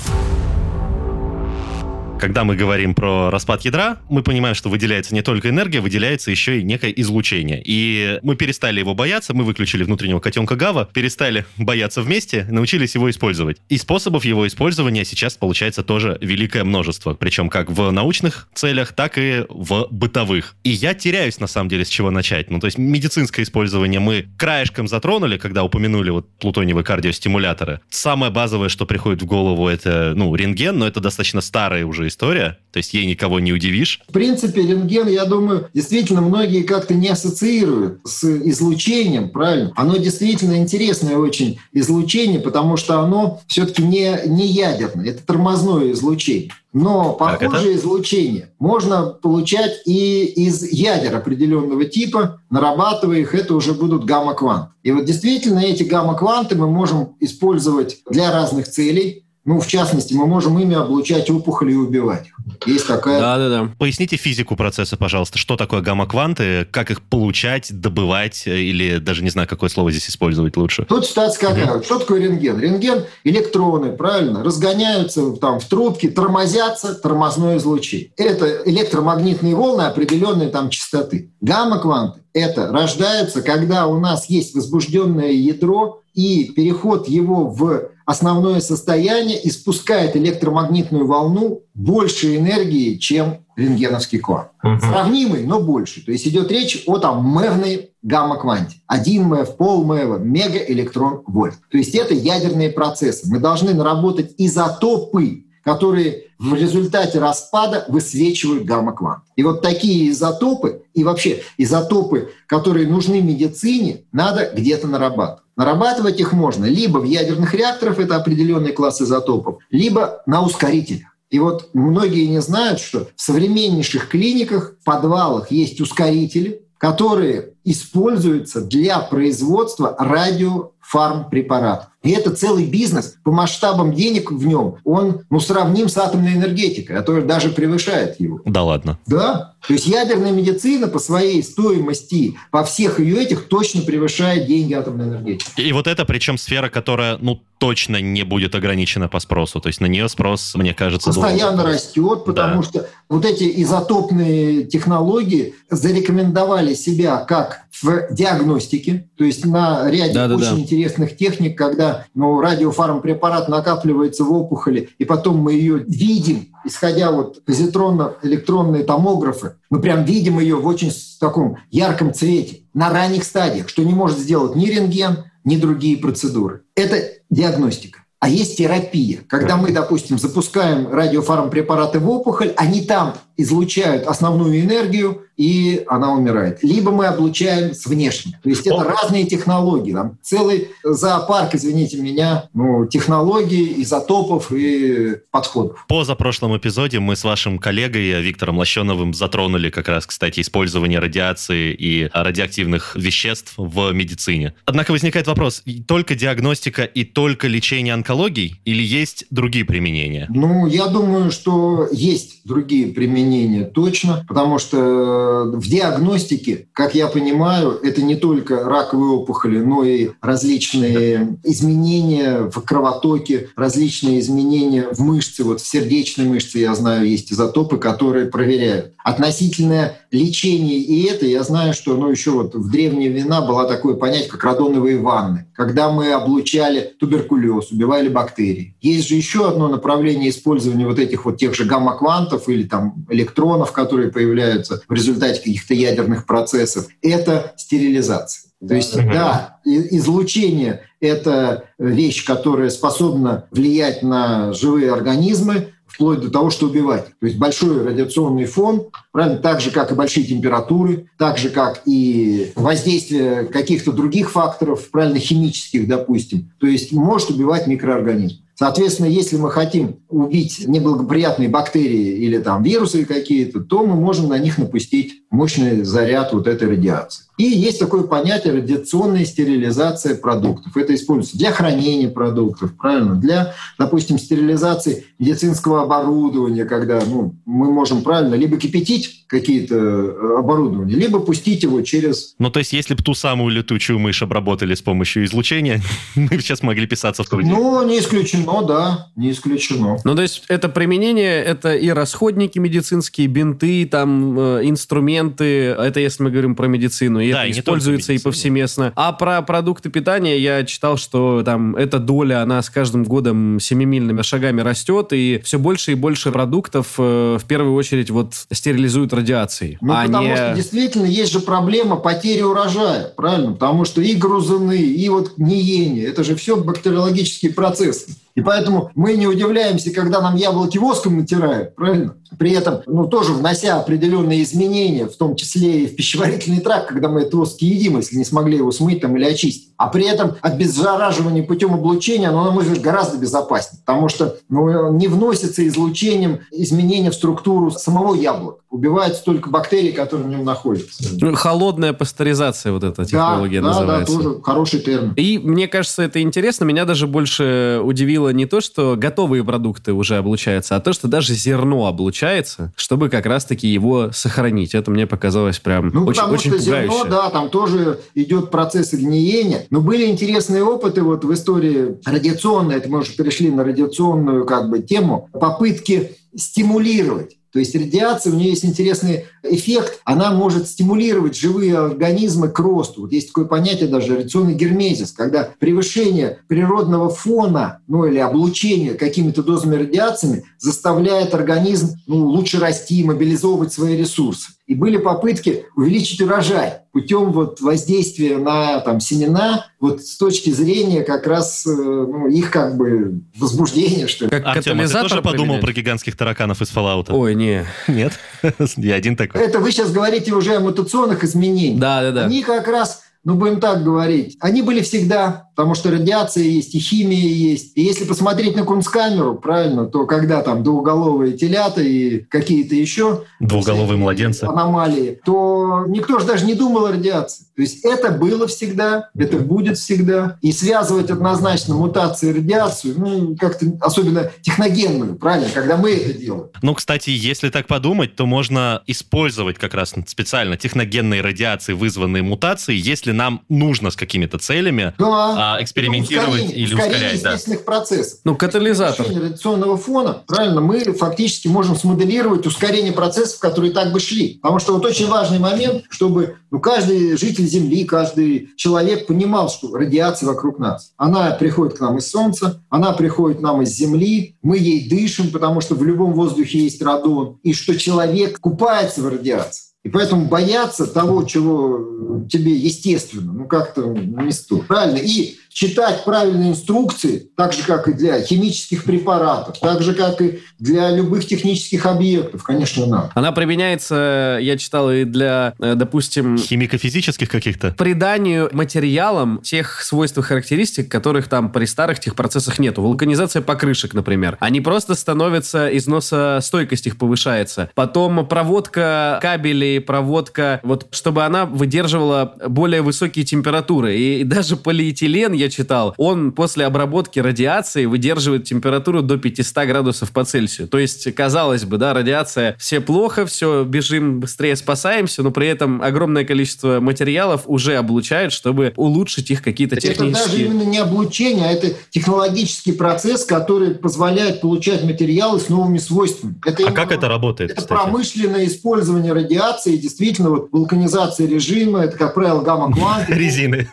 Когда мы говорим про распад ядра, мы понимаем, что выделяется не только энергия, выделяется еще и некое излучение. И мы перестали его бояться, мы выключили внутреннего котенка Гава, перестали бояться вместе, научились его использовать. И способов его использования сейчас получается тоже великое множество. Причем как в научных целях, так и в бытовых. И я теряюсь, на самом деле, с чего начать. Ну, то есть медицинское использование мы краешком затронули, когда упомянули вот плутониевые кардиостимуляторы. Самое базовое, что приходит в голову, это, ну, рентген, но это достаточно старая уже история, то есть ей никого не удивишь. В принципе, рентген, я думаю, действительно многие как-то не ассоциируют с излучением, правильно? Оно действительно интересное очень излучение, потому что оно все-таки не, не ядерное, это тормозное излучение. Но похожее излучение можно получать и из ядер определенного типа, нарабатывая их, это уже будут гамма-кванты. И вот действительно эти гамма-кванты мы можем использовать для разных целей. Ну, в частности, мы можем ими облучать опухоли и убивать их. Есть такая Да-да-да. Поясните физику процесса, пожалуйста. Что такое гамма-кванты, как их получать, добывать, или даже не знаю, какое слово здесь использовать лучше. Тут ситуация какая? Что такое рентген? Рентген – электроны, правильно, разгоняются там в трубке, тормозятся, тормозное излучение. Это электромагнитные волны определенной там частоты. Гамма-кванты – это рождаются, когда у нас есть возбужденное ядро, и переход его в основное состояние испускает электромагнитную волну больше энергии, чем рентгеновский квант. Сравнимый, но больше. То есть идет речь о там мевной гамма-кванте. 1 МЭВ, пол МЭВа, мегаэлектрон вольт. То есть это ядерные процессы. Мы должны наработать изотопы, которые в результате распада высвечивают гамма-квант. И вот такие изотопы, и вообще изотопы, которые нужны медицине, надо где-то нарабатывать. Нарабатывать их можно либо в ядерных реакторах, это определенный класс изотопов, либо на ускорителях. И вот многие не знают, что в современнейших клиниках, в подвалах есть ускорители, которые используются для производства радиофармпрепаратов. И это целый бизнес. По масштабам денег в нем он ну, сравним с атомной энергетикой, а то даже превышает его. Да ладно. Да. То есть ядерная медицина по своей стоимости, по всех ее этих, точно превышает деньги атомной энергетики. И вот это причем сфера, которая, ну, точно не будет ограничена по спросу. То есть на нее спрос, мне кажется, постоянно растет, потому да. что вот эти изотопные технологии зарекомендовали себя как в диагностике, то есть на ряде да, очень да. интересных техник, когда ну, радиофармпрепарат накапливается в опухоли, и потом мы ее видим, исходя вот позитронно-электронные томографы, мы прям видим ее в очень таком ярком цвете, на ранних стадиях, что не может сделать ни рентген, ни другие процедуры. Это диагностика. А есть терапия. Когда мы, допустим, запускаем радиофармпрепараты в опухоль, они там излучают основную энергию, и она умирает. Либо мы облучаем с внешне. То есть это разные технологии. Там целый зоопарк, извините меня, ну, технологий, изотопов и подходов. По запрошлом эпизоде мы с вашим коллегой Виктором Лощеновым затронули как раз, кстати, использование радиации и радиоактивных веществ в медицине. Однако возникает вопрос, только диагностика и только лечение онкологий или есть другие применения? Ну, я думаю, что есть другие применения точно, потому что в диагностике, как я понимаю, это не только раковые опухоли, но и различные изменения в кровотоке, различные изменения в мышце. Вот в сердечной мышце, я знаю, есть изотопы, которые проверяют. Относительное лечение и это, я знаю, что ну, еще вот в древние вина было такое понятие, как радоновые ванны, когда мы облучали туберкулез, убивали бактерии. Есть же еще одно направление использования вот этих вот тех же гамма-квантов или там электронов, которые появляются в результате каких-то ядерных процессов, это стерилизация. То есть, да, излучение – это вещь, которая способна влиять на живые организмы, вплоть до того, что убивать. То есть большой радиационный фон, правильно, так же, как и большие температуры, так же, как и воздействие каких-то других факторов, правильно, химических, допустим, то есть может убивать микроорганизм. Соответственно, если мы хотим убить неблагоприятные бактерии или там вирусы какие-то, то мы можем на них напустить мощный заряд вот этой радиации. И есть такое понятие радиационная стерилизация продуктов. Это используется для хранения продуктов, правильно? Для, допустим, стерилизации медицинского оборудования, когда ну, мы можем правильно либо кипятить какие-то э, оборудования, либо пустить его через... Ну, то есть, если бы ту самую летучую мышь обработали с помощью излучения, мы сейчас могли писаться в студии. Ну, не исключено, да, не исключено. Ну, то есть, это применение, это и расходники медицинские, бинты, там, э, инструменты, это если мы говорим про медицину, и да, это используется и повсеместно. А про продукты питания я читал, что там эта доля, она с каждым годом семимильными шагами растет, и все больше и больше продуктов э, в первую очередь вот стерилизуют радиацией. Ну, а потому не... что действительно есть же проблема потери урожая, правильно? Потому что и грузаны, и вот гниение, это же все бактериологические процессы. И поэтому мы не удивляемся, когда нам яблоки воском натирают, правильно? При этом, ну, тоже внося определенные изменения, в том числе и в пищеварительный тракт, когда мы этот воск едим, если не смогли его смыть там или очистить. А при этом обеззараживание путем облучения, оно, на мой взгляд, гораздо безопаснее, потому что ну, не вносится излучением изменения в структуру самого яблока. Убиваются только бактерии, которые в нем находятся. Ну, холодная пастеризация вот эта технология да, называется. Да, да, тоже хороший термин. И мне кажется, это интересно. Меня даже больше удивило не то, что готовые продукты уже облучаются, а то, что даже зерно облучается, чтобы как раз-таки его сохранить. Это мне показалось прям ну, очень, потому очень что пугающе. зерно, да, там тоже идет процесс гниения. Но были интересные опыты вот в истории радиационной, это мы уже перешли на радиационную как бы тему, попытки стимулировать то есть радиация, у нее есть интересный эффект, она может стимулировать живые организмы к росту. Вот есть такое понятие даже радиационный гермезис, когда превышение природного фона, ну или облучение какими-то дозами радиациями заставляет организм ну, лучше расти, мобилизовывать свои ресурсы. И были попытки увеличить урожай путем вот воздействия на там, семена, вот с точки зрения как раз э, ну, их как бы возбуждения, что ли. Как Артем, а ты тоже подумал применять? про гигантских тараканов из Fallout? Ой, не. Нет? Я один такой. Это вы сейчас говорите уже о мутационных изменениях. Да, да, да. Они как раз ну, будем так говорить, они были всегда, потому что радиация есть и химия есть. И если посмотреть на кунсткамеру, правильно, то когда там двуголовые телята и какие-то еще двуголовые младенцы аномалии, то никто же даже не думал о радиации. То есть это было всегда, это будет всегда. И связывать однозначно мутации и радиацию, ну, как-то особенно техногенную, правильно, когда мы это делаем. Ну, кстати, если так подумать, то можно использовать как раз специально техногенные радиации, вызванные мутацией, если нам нужно с какими-то целями да. а, экспериментировать ускорение, или ускорять. естественных да. процессов. Ну, катализатор. радиационного фона, правильно, мы фактически можем смоделировать ускорение процессов, которые так бы шли. Потому что вот очень важный момент, чтобы ну, каждый житель Земли, каждый человек понимал, что радиация вокруг нас. Она приходит к нам из Солнца, она приходит к нам из Земли, мы ей дышим, потому что в любом воздухе есть радон, и что человек купается в радиации. И поэтому бояться того, чего тебе естественно, ну как-то не стоит. Правильно? И читать правильные инструкции, так же, как и для химических препаратов, так же, как и для любых технических объектов, конечно, надо. Она применяется, я читал, и для, э, допустим... Химико-физических каких-то? Приданию материалам тех свойств и характеристик, которых там при старых техпроцессах нету. Вулканизация покрышек, например. Они просто становятся, износостойкость их повышается. Потом проводка кабелей, проводка, вот чтобы она выдерживала более высокие температуры. И даже полиэтилен, я читал, он после обработки радиации выдерживает температуру до 500 градусов по Цельсию. То есть, казалось бы, да, радиация, все плохо, все, бежим быстрее, спасаемся, но при этом огромное количество материалов уже облучают, чтобы улучшить их какие-то технические... Это даже именно не облучение, а это технологический процесс, который позволяет получать материалы с новыми свойствами. Это а как это работает, Это кстати? промышленное использование радиации, действительно, вот вулканизация режима, это, как правило, гамма-кванты. Резины.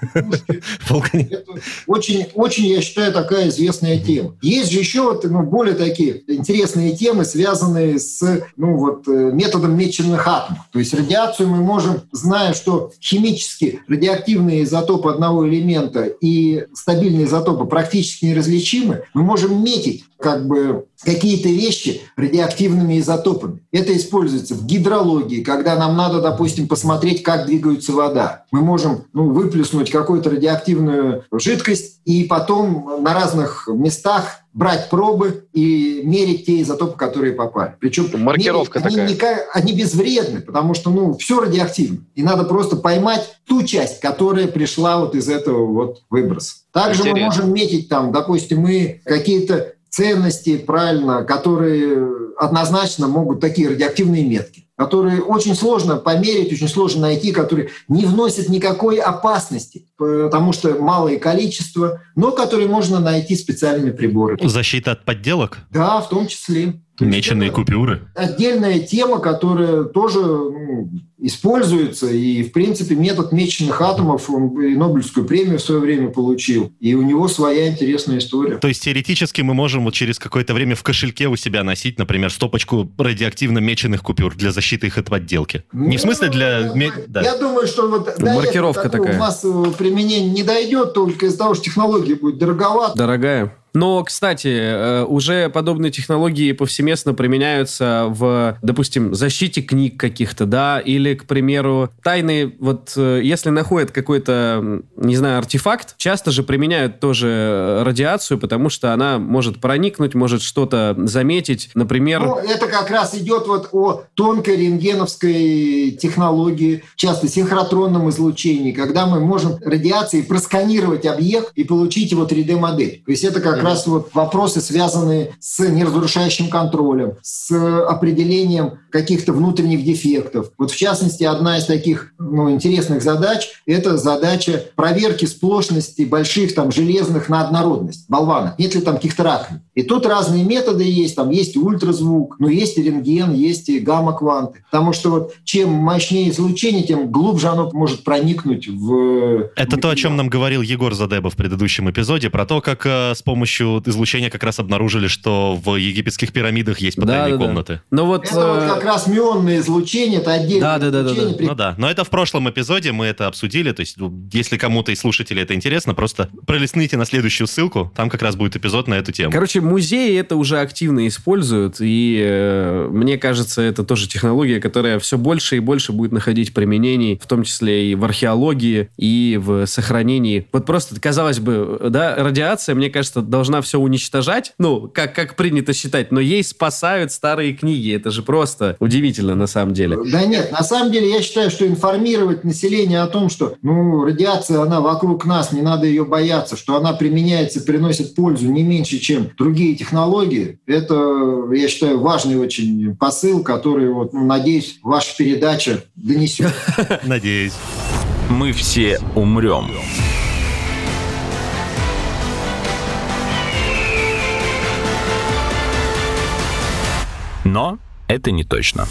Очень, очень, я считаю, такая известная тема. Есть же еще вот, ну, более такие интересные темы, связанные с ну, вот, э, методом меченных атомов. То есть радиацию мы можем, зная, что химически радиоактивные изотопы одного элемента и стабильные изотопы практически неразличимы, мы можем метить как бы какие-то вещи радиоактивными изотопами. Это используется в гидрологии, когда нам надо, допустим, посмотреть, как двигается вода. Мы можем ну, выплеснуть какую-то радиоактивную жидкость и потом на разных местах брать пробы и мерить те изотопы, которые попали. Причем маркировка мерить, такая. Они, они безвредны, потому что ну, все радиоактивно. И надо просто поймать ту часть, которая пришла вот из этого вот выброса. Также Интересно. мы можем метить там, допустим, мы какие-то ценности, правильно, которые однозначно могут такие радиоактивные метки которые очень сложно померить, очень сложно найти, которые не вносят никакой опасности, потому что малое количество, но которые можно найти специальными приборами. Защита от подделок? Да, в том числе. Меченые купюры. Отдельная тема, которая тоже ну, используется. И, в принципе, метод меченых атомов, он и Нобелевскую премию в свое время получил. И у него своя интересная история. То есть, теоретически мы можем вот через какое-то время в кошельке у себя носить, например, стопочку радиоактивно меченых купюр для защиты их от подделки. Ну, не в смысле для... Я, да. я думаю, что вот Маркировка такая. массового применения не дойдет только из-за того, что технология будет дороговата. Дорогая. Но, кстати, э, уже подобные технологии повсеместно применяются в, допустим, защите книг каких-то, да, или, к примеру, тайны, вот э, если находят какой-то, не знаю, артефакт, часто же применяют тоже радиацию, потому что она может проникнуть, может что-то заметить, например... Ну, это как раз идет вот о тонкой рентгеновской технологии, часто синхротронном излучении, когда мы можем радиацией просканировать объект и получить его 3D-модель. То есть это как раз вот вопросы, связанные с неразрушающим контролем, с определением каких-то внутренних дефектов. Вот в частности, одна из таких ну, интересных задач – это задача проверки сплошности больших там железных на однородность, болванок. Нет ли там каких-то раковин. И тут разные методы есть. Там есть ультразвук, но есть и рентген, есть и гамма-кванты. Потому что вот чем мощнее излучение, тем глубже оно может проникнуть в... Это то, о чем нам говорил Егор Задеба в предыдущем эпизоде, про то, как э, с помощью помощью излучения как раз обнаружили, что в египетских пирамидах есть потайные Да, да, да. комнаты. Ну вот... Это вот э, как раз мионное излучение, это отдельное Да, да, да, да, излучение. да. при- Ну да, но это в прошлом эпизоде мы это обсудили, то есть ну, если кому-то из слушателей это интересно, просто пролистните на следующую ссылку, там как раз будет эпизод на эту тему. Короче, музеи это уже активно используют, и э, мне кажется, это тоже технология, которая все больше и больше будет находить применений, в том числе и в археологии, и в сохранении. Вот просто, казалось бы, да, радиация, мне кажется, должна все уничтожать, ну, как, как принято считать, но ей спасают старые книги. Это же просто удивительно на самом деле. Да нет, на самом деле я считаю, что информировать население о том, что ну, радиация, она вокруг нас, не надо ее бояться, что она применяется, приносит пользу не меньше, чем другие технологии, это, я считаю, важный очень посыл, который, вот, ну, надеюсь, ваша передача донесет. Надеюсь. Мы все умрем. Но это не точно.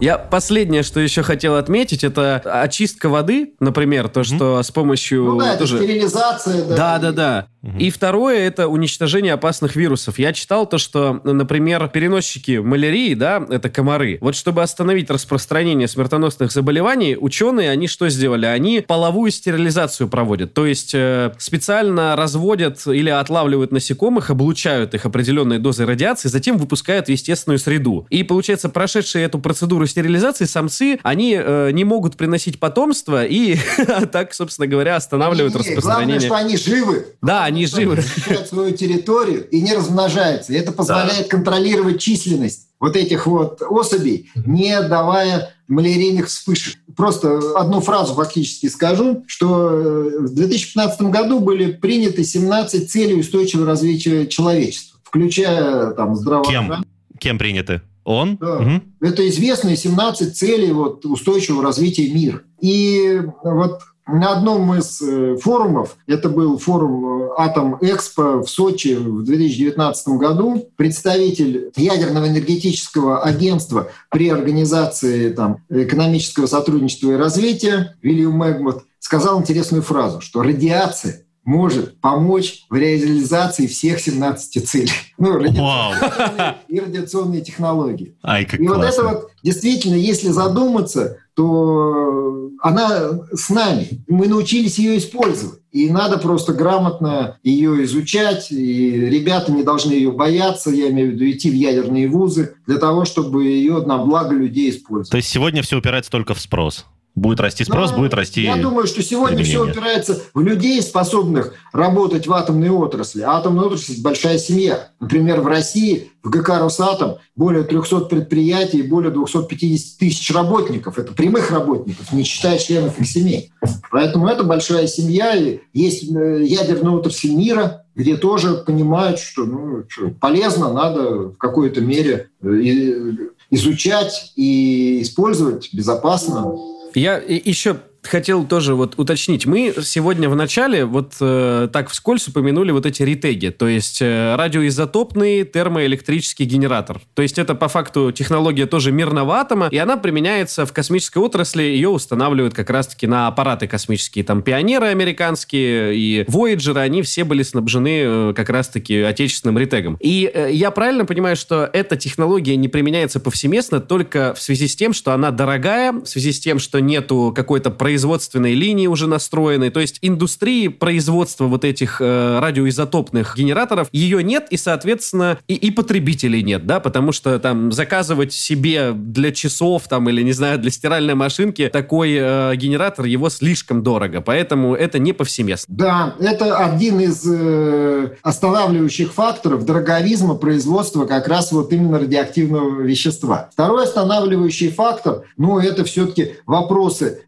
Я последнее, что еще хотел отметить, это очистка воды, например, то, что с помощью... Ну да, это тоже... стерилизация. Да, да, да. И второе это уничтожение опасных вирусов. Я читал то, что, например, переносчики малярии, да, это комары. Вот чтобы остановить распространение смертоносных заболеваний, ученые, они что сделали? Они половую стерилизацию проводят. То есть э, специально разводят или отлавливают насекомых, облучают их определенной дозой радиации, затем выпускают в естественную среду. И получается, прошедшие эту процедуру стерилизации, самцы, они э, не могут приносить потомство и так, собственно говоря, останавливают Не-не-не, распространение. Главное, что они живы. Да, они живы. защищают свою территорию и не размножаются. И это позволяет контролировать численность вот этих вот особей, не давая малярийных вспышек. Просто одну фразу фактически скажу, что э, в 2015 году были приняты 17 целей устойчивого развития человечества, включая там здравоохранение. Кем приняты? Он? Да. Мгм. Это известные 17 целей вот, устойчивого развития мира. И вот на одном из э, форумов, это был форум э, Атом Экспо в Сочи в 2019 году, представитель ядерного энергетического агентства при организации там, экономического сотрудничества и развития Вильям Мэгмот сказал интересную фразу, что радиация может помочь в реализации всех 17 целей. Ну, радиационные и радиационные технологии. Ай, как И вот это классно. вот действительно, если задуматься, то она с нами. Мы научились ее использовать. И надо просто грамотно ее изучать. И ребята не должны ее бояться, я имею в виду идти в ядерные вузы, для того, чтобы ее на благо людей использовать. То есть сегодня все упирается только в спрос. Будет расти спрос, Да, будет расти... Я думаю, что сегодня все применение. упирается в людей, способных работать в атомной отрасли. А атомная отрасль – это большая семья. Например, в России в ГК «Росатом» более 300 предприятий и более 250 тысяч работников. Это прямых работников, не считая членов их семей. Поэтому это большая семья. И есть э, ядерная отрасль мира, где тоже понимают, что, ну, что полезно, надо в какой-то мере э, и- изучать и использовать безопасно. Я еще хотел тоже вот уточнить. Мы сегодня в начале вот э, так вскользь упомянули вот эти ритеги, то есть э, радиоизотопный термоэлектрический генератор. То есть это по факту технология тоже мирного атома, и она применяется в космической отрасли, ее устанавливают как раз-таки на аппараты космические. Там пионеры американские и Voyager, они все были снабжены э, как раз-таки отечественным ритегом. И э, я правильно понимаю, что эта технология не применяется повсеместно только в связи с тем, что она дорогая, в связи с тем, что нету какой-то производственной линии уже настроенной. То есть индустрии производства вот этих э, радиоизотопных генераторов ее нет, и, соответственно, и, и потребителей нет, да, потому что там заказывать себе для часов там или, не знаю, для стиральной машинки такой э, генератор, его слишком дорого, поэтому это не повсеместно. Да, это один из э, останавливающих факторов дороговизма производства как раз вот именно радиоактивного вещества. Второй останавливающий фактор, ну, это все-таки вопросы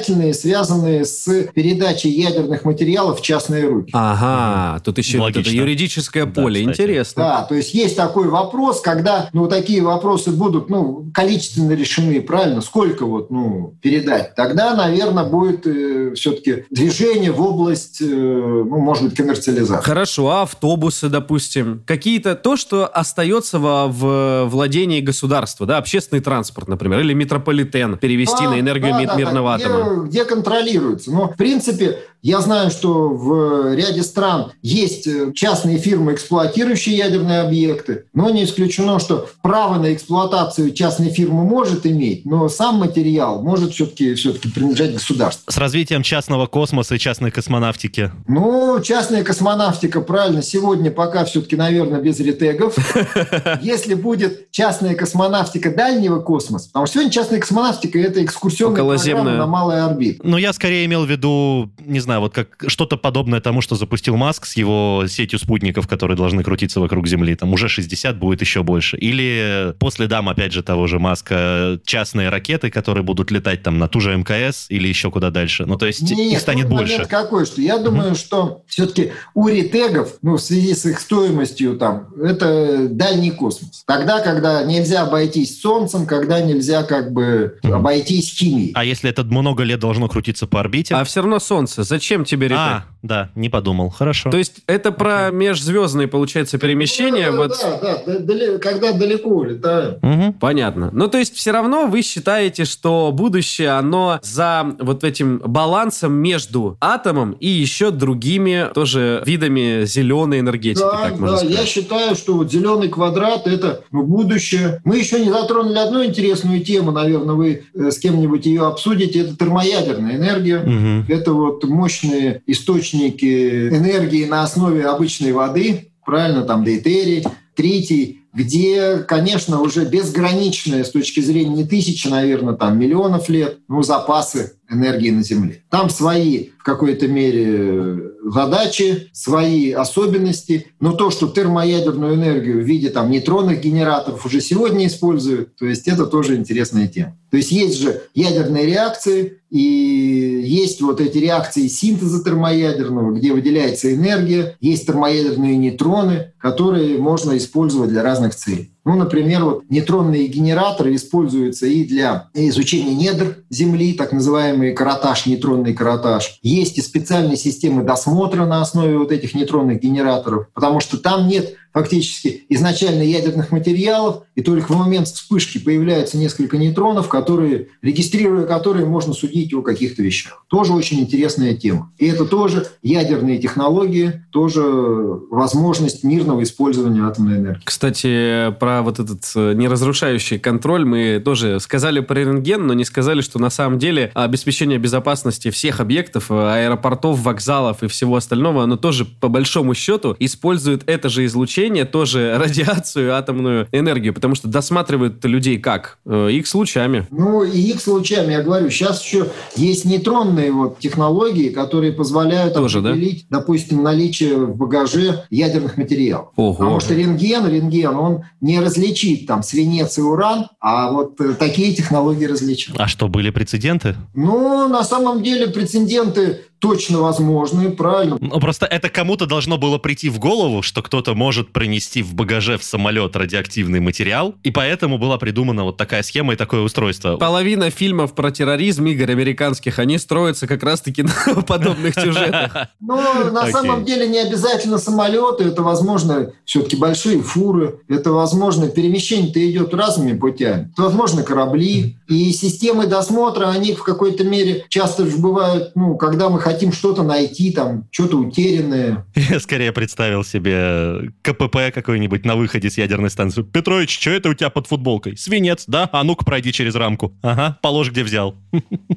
законодательные, связанные с передачей ядерных материалов в частные руки. Ага, тут еще вот это юридическое Да, поле. кстати. Интересно. Да, то есть есть такой вопрос, когда ну, такие вопросы будут ну, количественно решены, правильно, сколько вот, ну, передать, тогда, наверное, будет э, все-таки движение в область, э, ну, может быть, коммерциализации. Хорошо, а автобусы, допустим, какие-то то, что остается во, в владении государства, да, общественный транспорт, например, или метрополитен перевести Да, на энергию да, ми- да, мирного да, атома. Где, где контролируется. Но, в принципе, Я знаю, что в ряде стран есть э, частные фирмы, эксплуатирующие ядерные объекты, но не исключено, что право на эксплуатацию частной фирмы может иметь, но сам материал может все-таки все принадлежать государству. С развитием частного космоса и частной космонавтики. Ну, частная космонавтика, правильно, сегодня пока все-таки, наверное, без ретегов. Если будет частная космонавтика дальнего космоса, потому что сегодня частная космонавтика – это экскурсионная программа на малой орбите. Ну, я скорее имел в виду, не знаю, вот как что-то подобное тому, что запустил Маск с его сетью спутников, которые должны крутиться вокруг Земли. Там уже 60 будет еще больше. Или по следам, опять же, того же Маска, частные ракеты, которые будут летать там на ту же МКС или еще куда дальше. Ну, то есть Нет, их станет больше. какой, что я думаю, mm-hmm. что все-таки у ретегов, ну, в связи с их стоимостью там, это дальний космос. Тогда, когда нельзя обойтись Солнцем, когда нельзя как бы mm-hmm. обойтись химией. А если это много лет должно крутиться по орбите? А все равно Солнце. Зачем тебе ретег? А, да, не подумал. Хорошо. То есть это про межзвездные, получается, перемещения? Да, вот... да, да, да, когда далеко летаем. Угу. Понятно. Ну, то есть все равно вы считаете, что будущее, оно за вот этим балансом между атомом и еще другими тоже видами зеленой энергетики, да, так можно да, сказать. я считаю, что вот зеленый квадрат – это будущее. Мы еще не затронули одну интересную тему, наверное, вы э, с кем-нибудь ее обсудите, это термоядерная энергия. Угу. Это вот мощные источники энергии на основе обычной воды, правильно, там дейтерий, тритий, где, конечно, уже безграничные с точки зрения не тысячи, наверное, там миллионов лет, ну, запасы энергии на Земле. Там свои в какой-то мере задачи, свои особенности, но то, что термоядерную энергию в виде там нейтронных генераторов уже сегодня используют, то есть это тоже интересная тема. То есть есть же ядерные реакции, и есть вот эти реакции синтеза термоядерного, где выделяется энергия, есть термоядерные нейтроны, которые можно использовать для разных целей. Ну, например, вот нейтронные генераторы используются и для изучения недр Земли, так называемый каротаж, нейтронный каротаж. Есть и специальные системы досмотра на основе вот этих нейтронных генераторов, потому что там нет фактически изначально ядерных материалов, и только в момент вспышки появляются несколько нейтронов, которые, регистрируя которые, можно судить о каких-то вещах. Тоже очень интересная тема. И это тоже ядерные технологии, тоже возможность мирного использования атомной энергии. Кстати, про вот этот э, неразрушающий контроль мы тоже сказали про рентген, но не сказали, что на самом деле обеспечение безопасности всех объектов, э, аэропортов, вокзалов и всего остального, оно тоже по большому счету использует это же излучение излучение, тоже радиацию, атомную энергию, потому что досматривают людей как? Э, лучами. Ну, и X лучами, я говорю, сейчас еще есть нейтронные вот технологии, которые позволяют тоже, определить, да? допустим, наличие в багаже ядерных материалов. Ого. Потому что рентген, рентген, он не различит там свинец и уран, а вот э, такие технологии различают. А что, были прецеденты? Ну, на самом деле прецеденты точно возможны, правильно. Ну, просто это кому-то должно было прийти в голову, что кто-то может принести в багаже в самолет радиоактивный материал, и поэтому была придумана вот такая схема и такое устройство. Половина фильмов про терроризм, игр американских, они строятся как раз-таки на подобных сюжетах. Ну, на самом деле не обязательно самолеты, это, возможно, все-таки большие фуры, это, возможно, перемещение-то идет разными путями. Это, возможно, корабли, и системы досмотра, они в какой-то мере часто же бывают, ну, когда мы хотим что-то найти, там, что-то утерянное. Я скорее представил себе КПП какой-нибудь на выходе с ядерной станции. Петрович, что это у тебя под футболкой? Свинец, да? А ну-ка пройди через рамку. Ага, положь, где взял.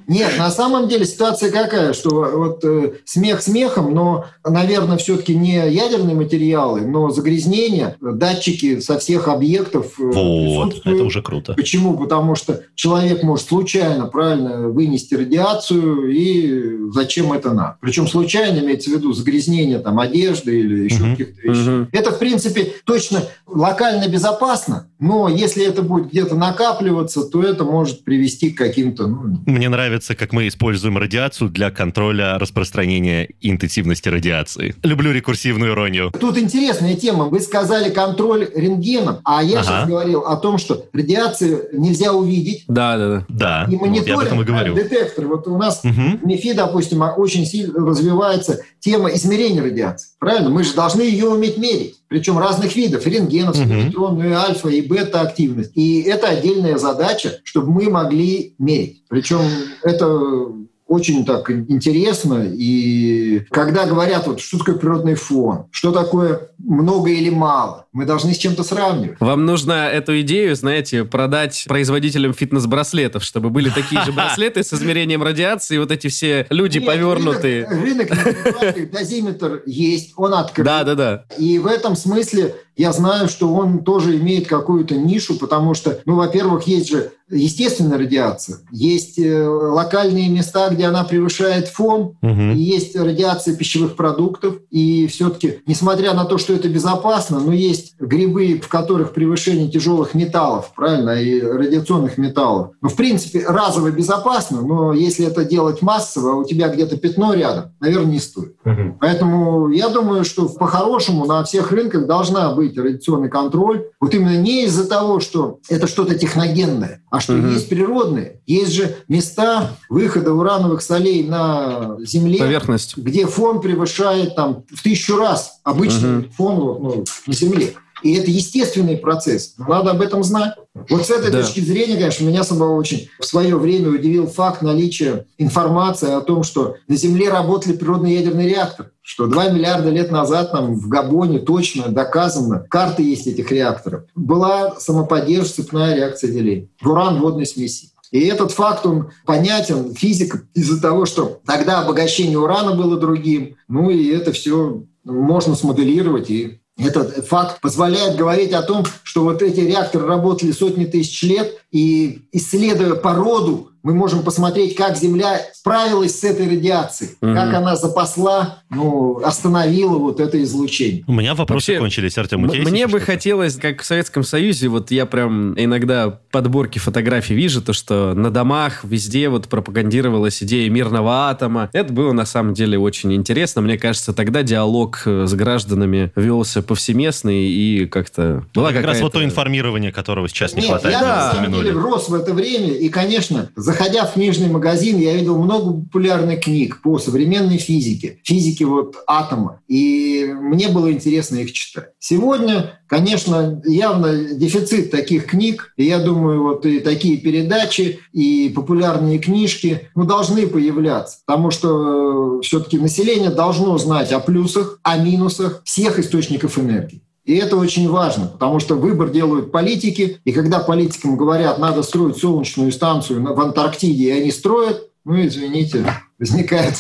Нет, на самом деле ситуация какая, что вот э, смех смехом, но, наверное, все-таки не ядерные материалы, но загрязнение, датчики со всех объектов. Э, вот, это уже круто. Почему? Потому что человек может случайно, правильно, вынести радиацию и зачем это надо. Причем случайно имеется в виду загрязнение там, одежды или еще uh-huh. каких-то вещей. Uh-huh. Это, в принципе, точно локально безопасно, но если это будет где-то накапливаться, то это может привести к каким-то... Ну... Мне нравится, как мы используем радиацию для контроля распространения интенсивности радиации. Люблю рекурсивную иронию. Тут интересная тема. Вы сказали контроль рентгеном, а я ага. сейчас говорил о том, что радиацию нельзя увидеть. Да, да, да. Да, и мониторинг, вот я об этом и говорю. детектор. Вот у нас угу. в МИФИ, допустим, очень сильно развивается тема измерения радиации. Правильно? Мы же должны ее уметь мерить. Причем разных видов. Рентгеновскую, угу. нейтронную, альфа и бета-активность. И это отдельная задача, чтобы мы могли мерить. Причем это очень так интересно. И когда говорят, вот, что такое природный фон, что такое много или мало, мы должны с чем-то сравнивать. Вам нужно эту идею, знаете, продать производителям фитнес-браслетов, чтобы были такие же браслеты с измерением радиации, вот эти все люди Нет, повернутые. Рынок, рынок дозиметр есть, он открыт. Да, да, да. И в этом смысле я знаю, что он тоже имеет какую-то нишу, потому что, ну, во-первых, есть же естественная радиация, есть э, локальные места, где она превышает фон, и есть радиация пищевых продуктов, и все-таки, несмотря на то, что это безопасно, но есть грибы, в которых превышение тяжелых металлов, правильно, и радиационных металлов. Ну, в принципе, разово безопасно, но если это делать массово, а у тебя где-то пятно рядом, наверное, не стоит. Поэтому я думаю, что по-хорошему на всех рынках должна быть радиационный контроль. Вот именно не из-за того, что это что-то техногенное, а что Мгм. есть природные. Есть же места выхода урановых солей на Земле, Поверхность. где фон превышает там в тысячу раз обычный Мгм. фон ну, на Земле. И это естественный процесс. Надо об этом знать. Вот с этой Да. точки зрения, конечно, меня самого очень в свое время удивил факт наличия информации о том, что на Земле работали природные ядерные реакторы. Что 2 миллиарда лет назад там в Габоне точно доказано, карты есть этих реакторов, была самоподдержка цепная реакция деления в уран водной смеси. И этот факт, он понятен физикам из-за того, что тогда обогащение урана было другим. Ну и это все можно смоделировать и этот факт позволяет говорить о том, что вот эти реакторы работали сотни тысяч лет, и исследуя породу, мы можем посмотреть, как Земля справилась с этой радиацией, Мгм. как она запасла, ну, остановила вот это излучение. У меня вопросы Вообще, кончились, Артем. у М- Мне бы хотелось, как в Советском Союзе, вот я прям иногда подборки фотографий вижу, то, что на домах везде вот пропагандировалась идея мирного атома. Это было на самом деле очень интересно. Мне кажется, тогда диалог э, с гражданами велся повсеместный и как-то была как раз вот то информирование, которого сейчас не Нет, хватает. я мы на самом деле рос в это время, и, конечно, заходя в книжный магазин, я видел много популярных книг по современной физике, физике вот атома, и мне было интересно их читать. Сегодня, конечно, явно дефицит таких книг, и я думаю, вот и такие передачи, и популярные книжки, ну, должны появляться, потому что все-таки население должно знать о плюсах, о минусах всех источников энергии. И это очень важно, потому что выбор делают политики, и когда политикам говорят, надо строить солнечную станцию в Антарктиде, и они строят, ну, извините, возникает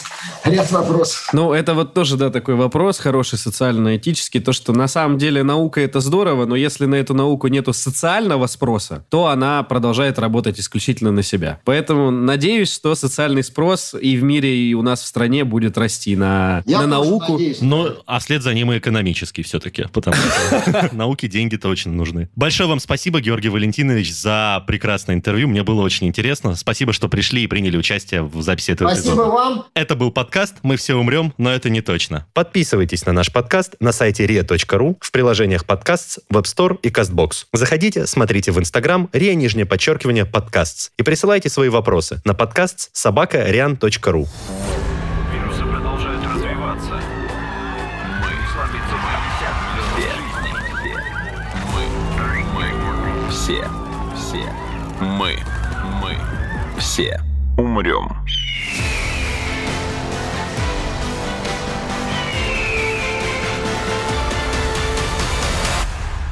ряд вопросов. Ну, это вот тоже, да, такой вопрос, хороший социально-этический, то, что на самом деле наука это здорово, но если на эту науку нету социального спроса, то она продолжает работать исключительно на себя. Поэтому надеюсь, что социальный спрос и в мире, и у нас в стране будет расти на, Я на науку. надеюсь. Ну, а вслед за ним и экономический все-таки, потому что науке деньги-то очень нужны. Большое вам спасибо, Георгий Валентинович, за прекрасное интервью. Мне было очень интересно. Спасибо, что пришли и приняли участие в записи этого Спасибо вам. Это был подкаст «Мы все умрем, но это не точно». Подписывайтесь на наш подкаст на сайте ria.ru, в приложениях подкаст, Web Store и CastBox. Заходите, смотрите в Instagram ria, нижнее подчеркивание, подкаст и присылайте свои вопросы на подкаст собака rian.ru. Вирусы продолжают развиваться. Мы. Мы. Мы. Все. Все. Мы. Мы. Все. Умрем.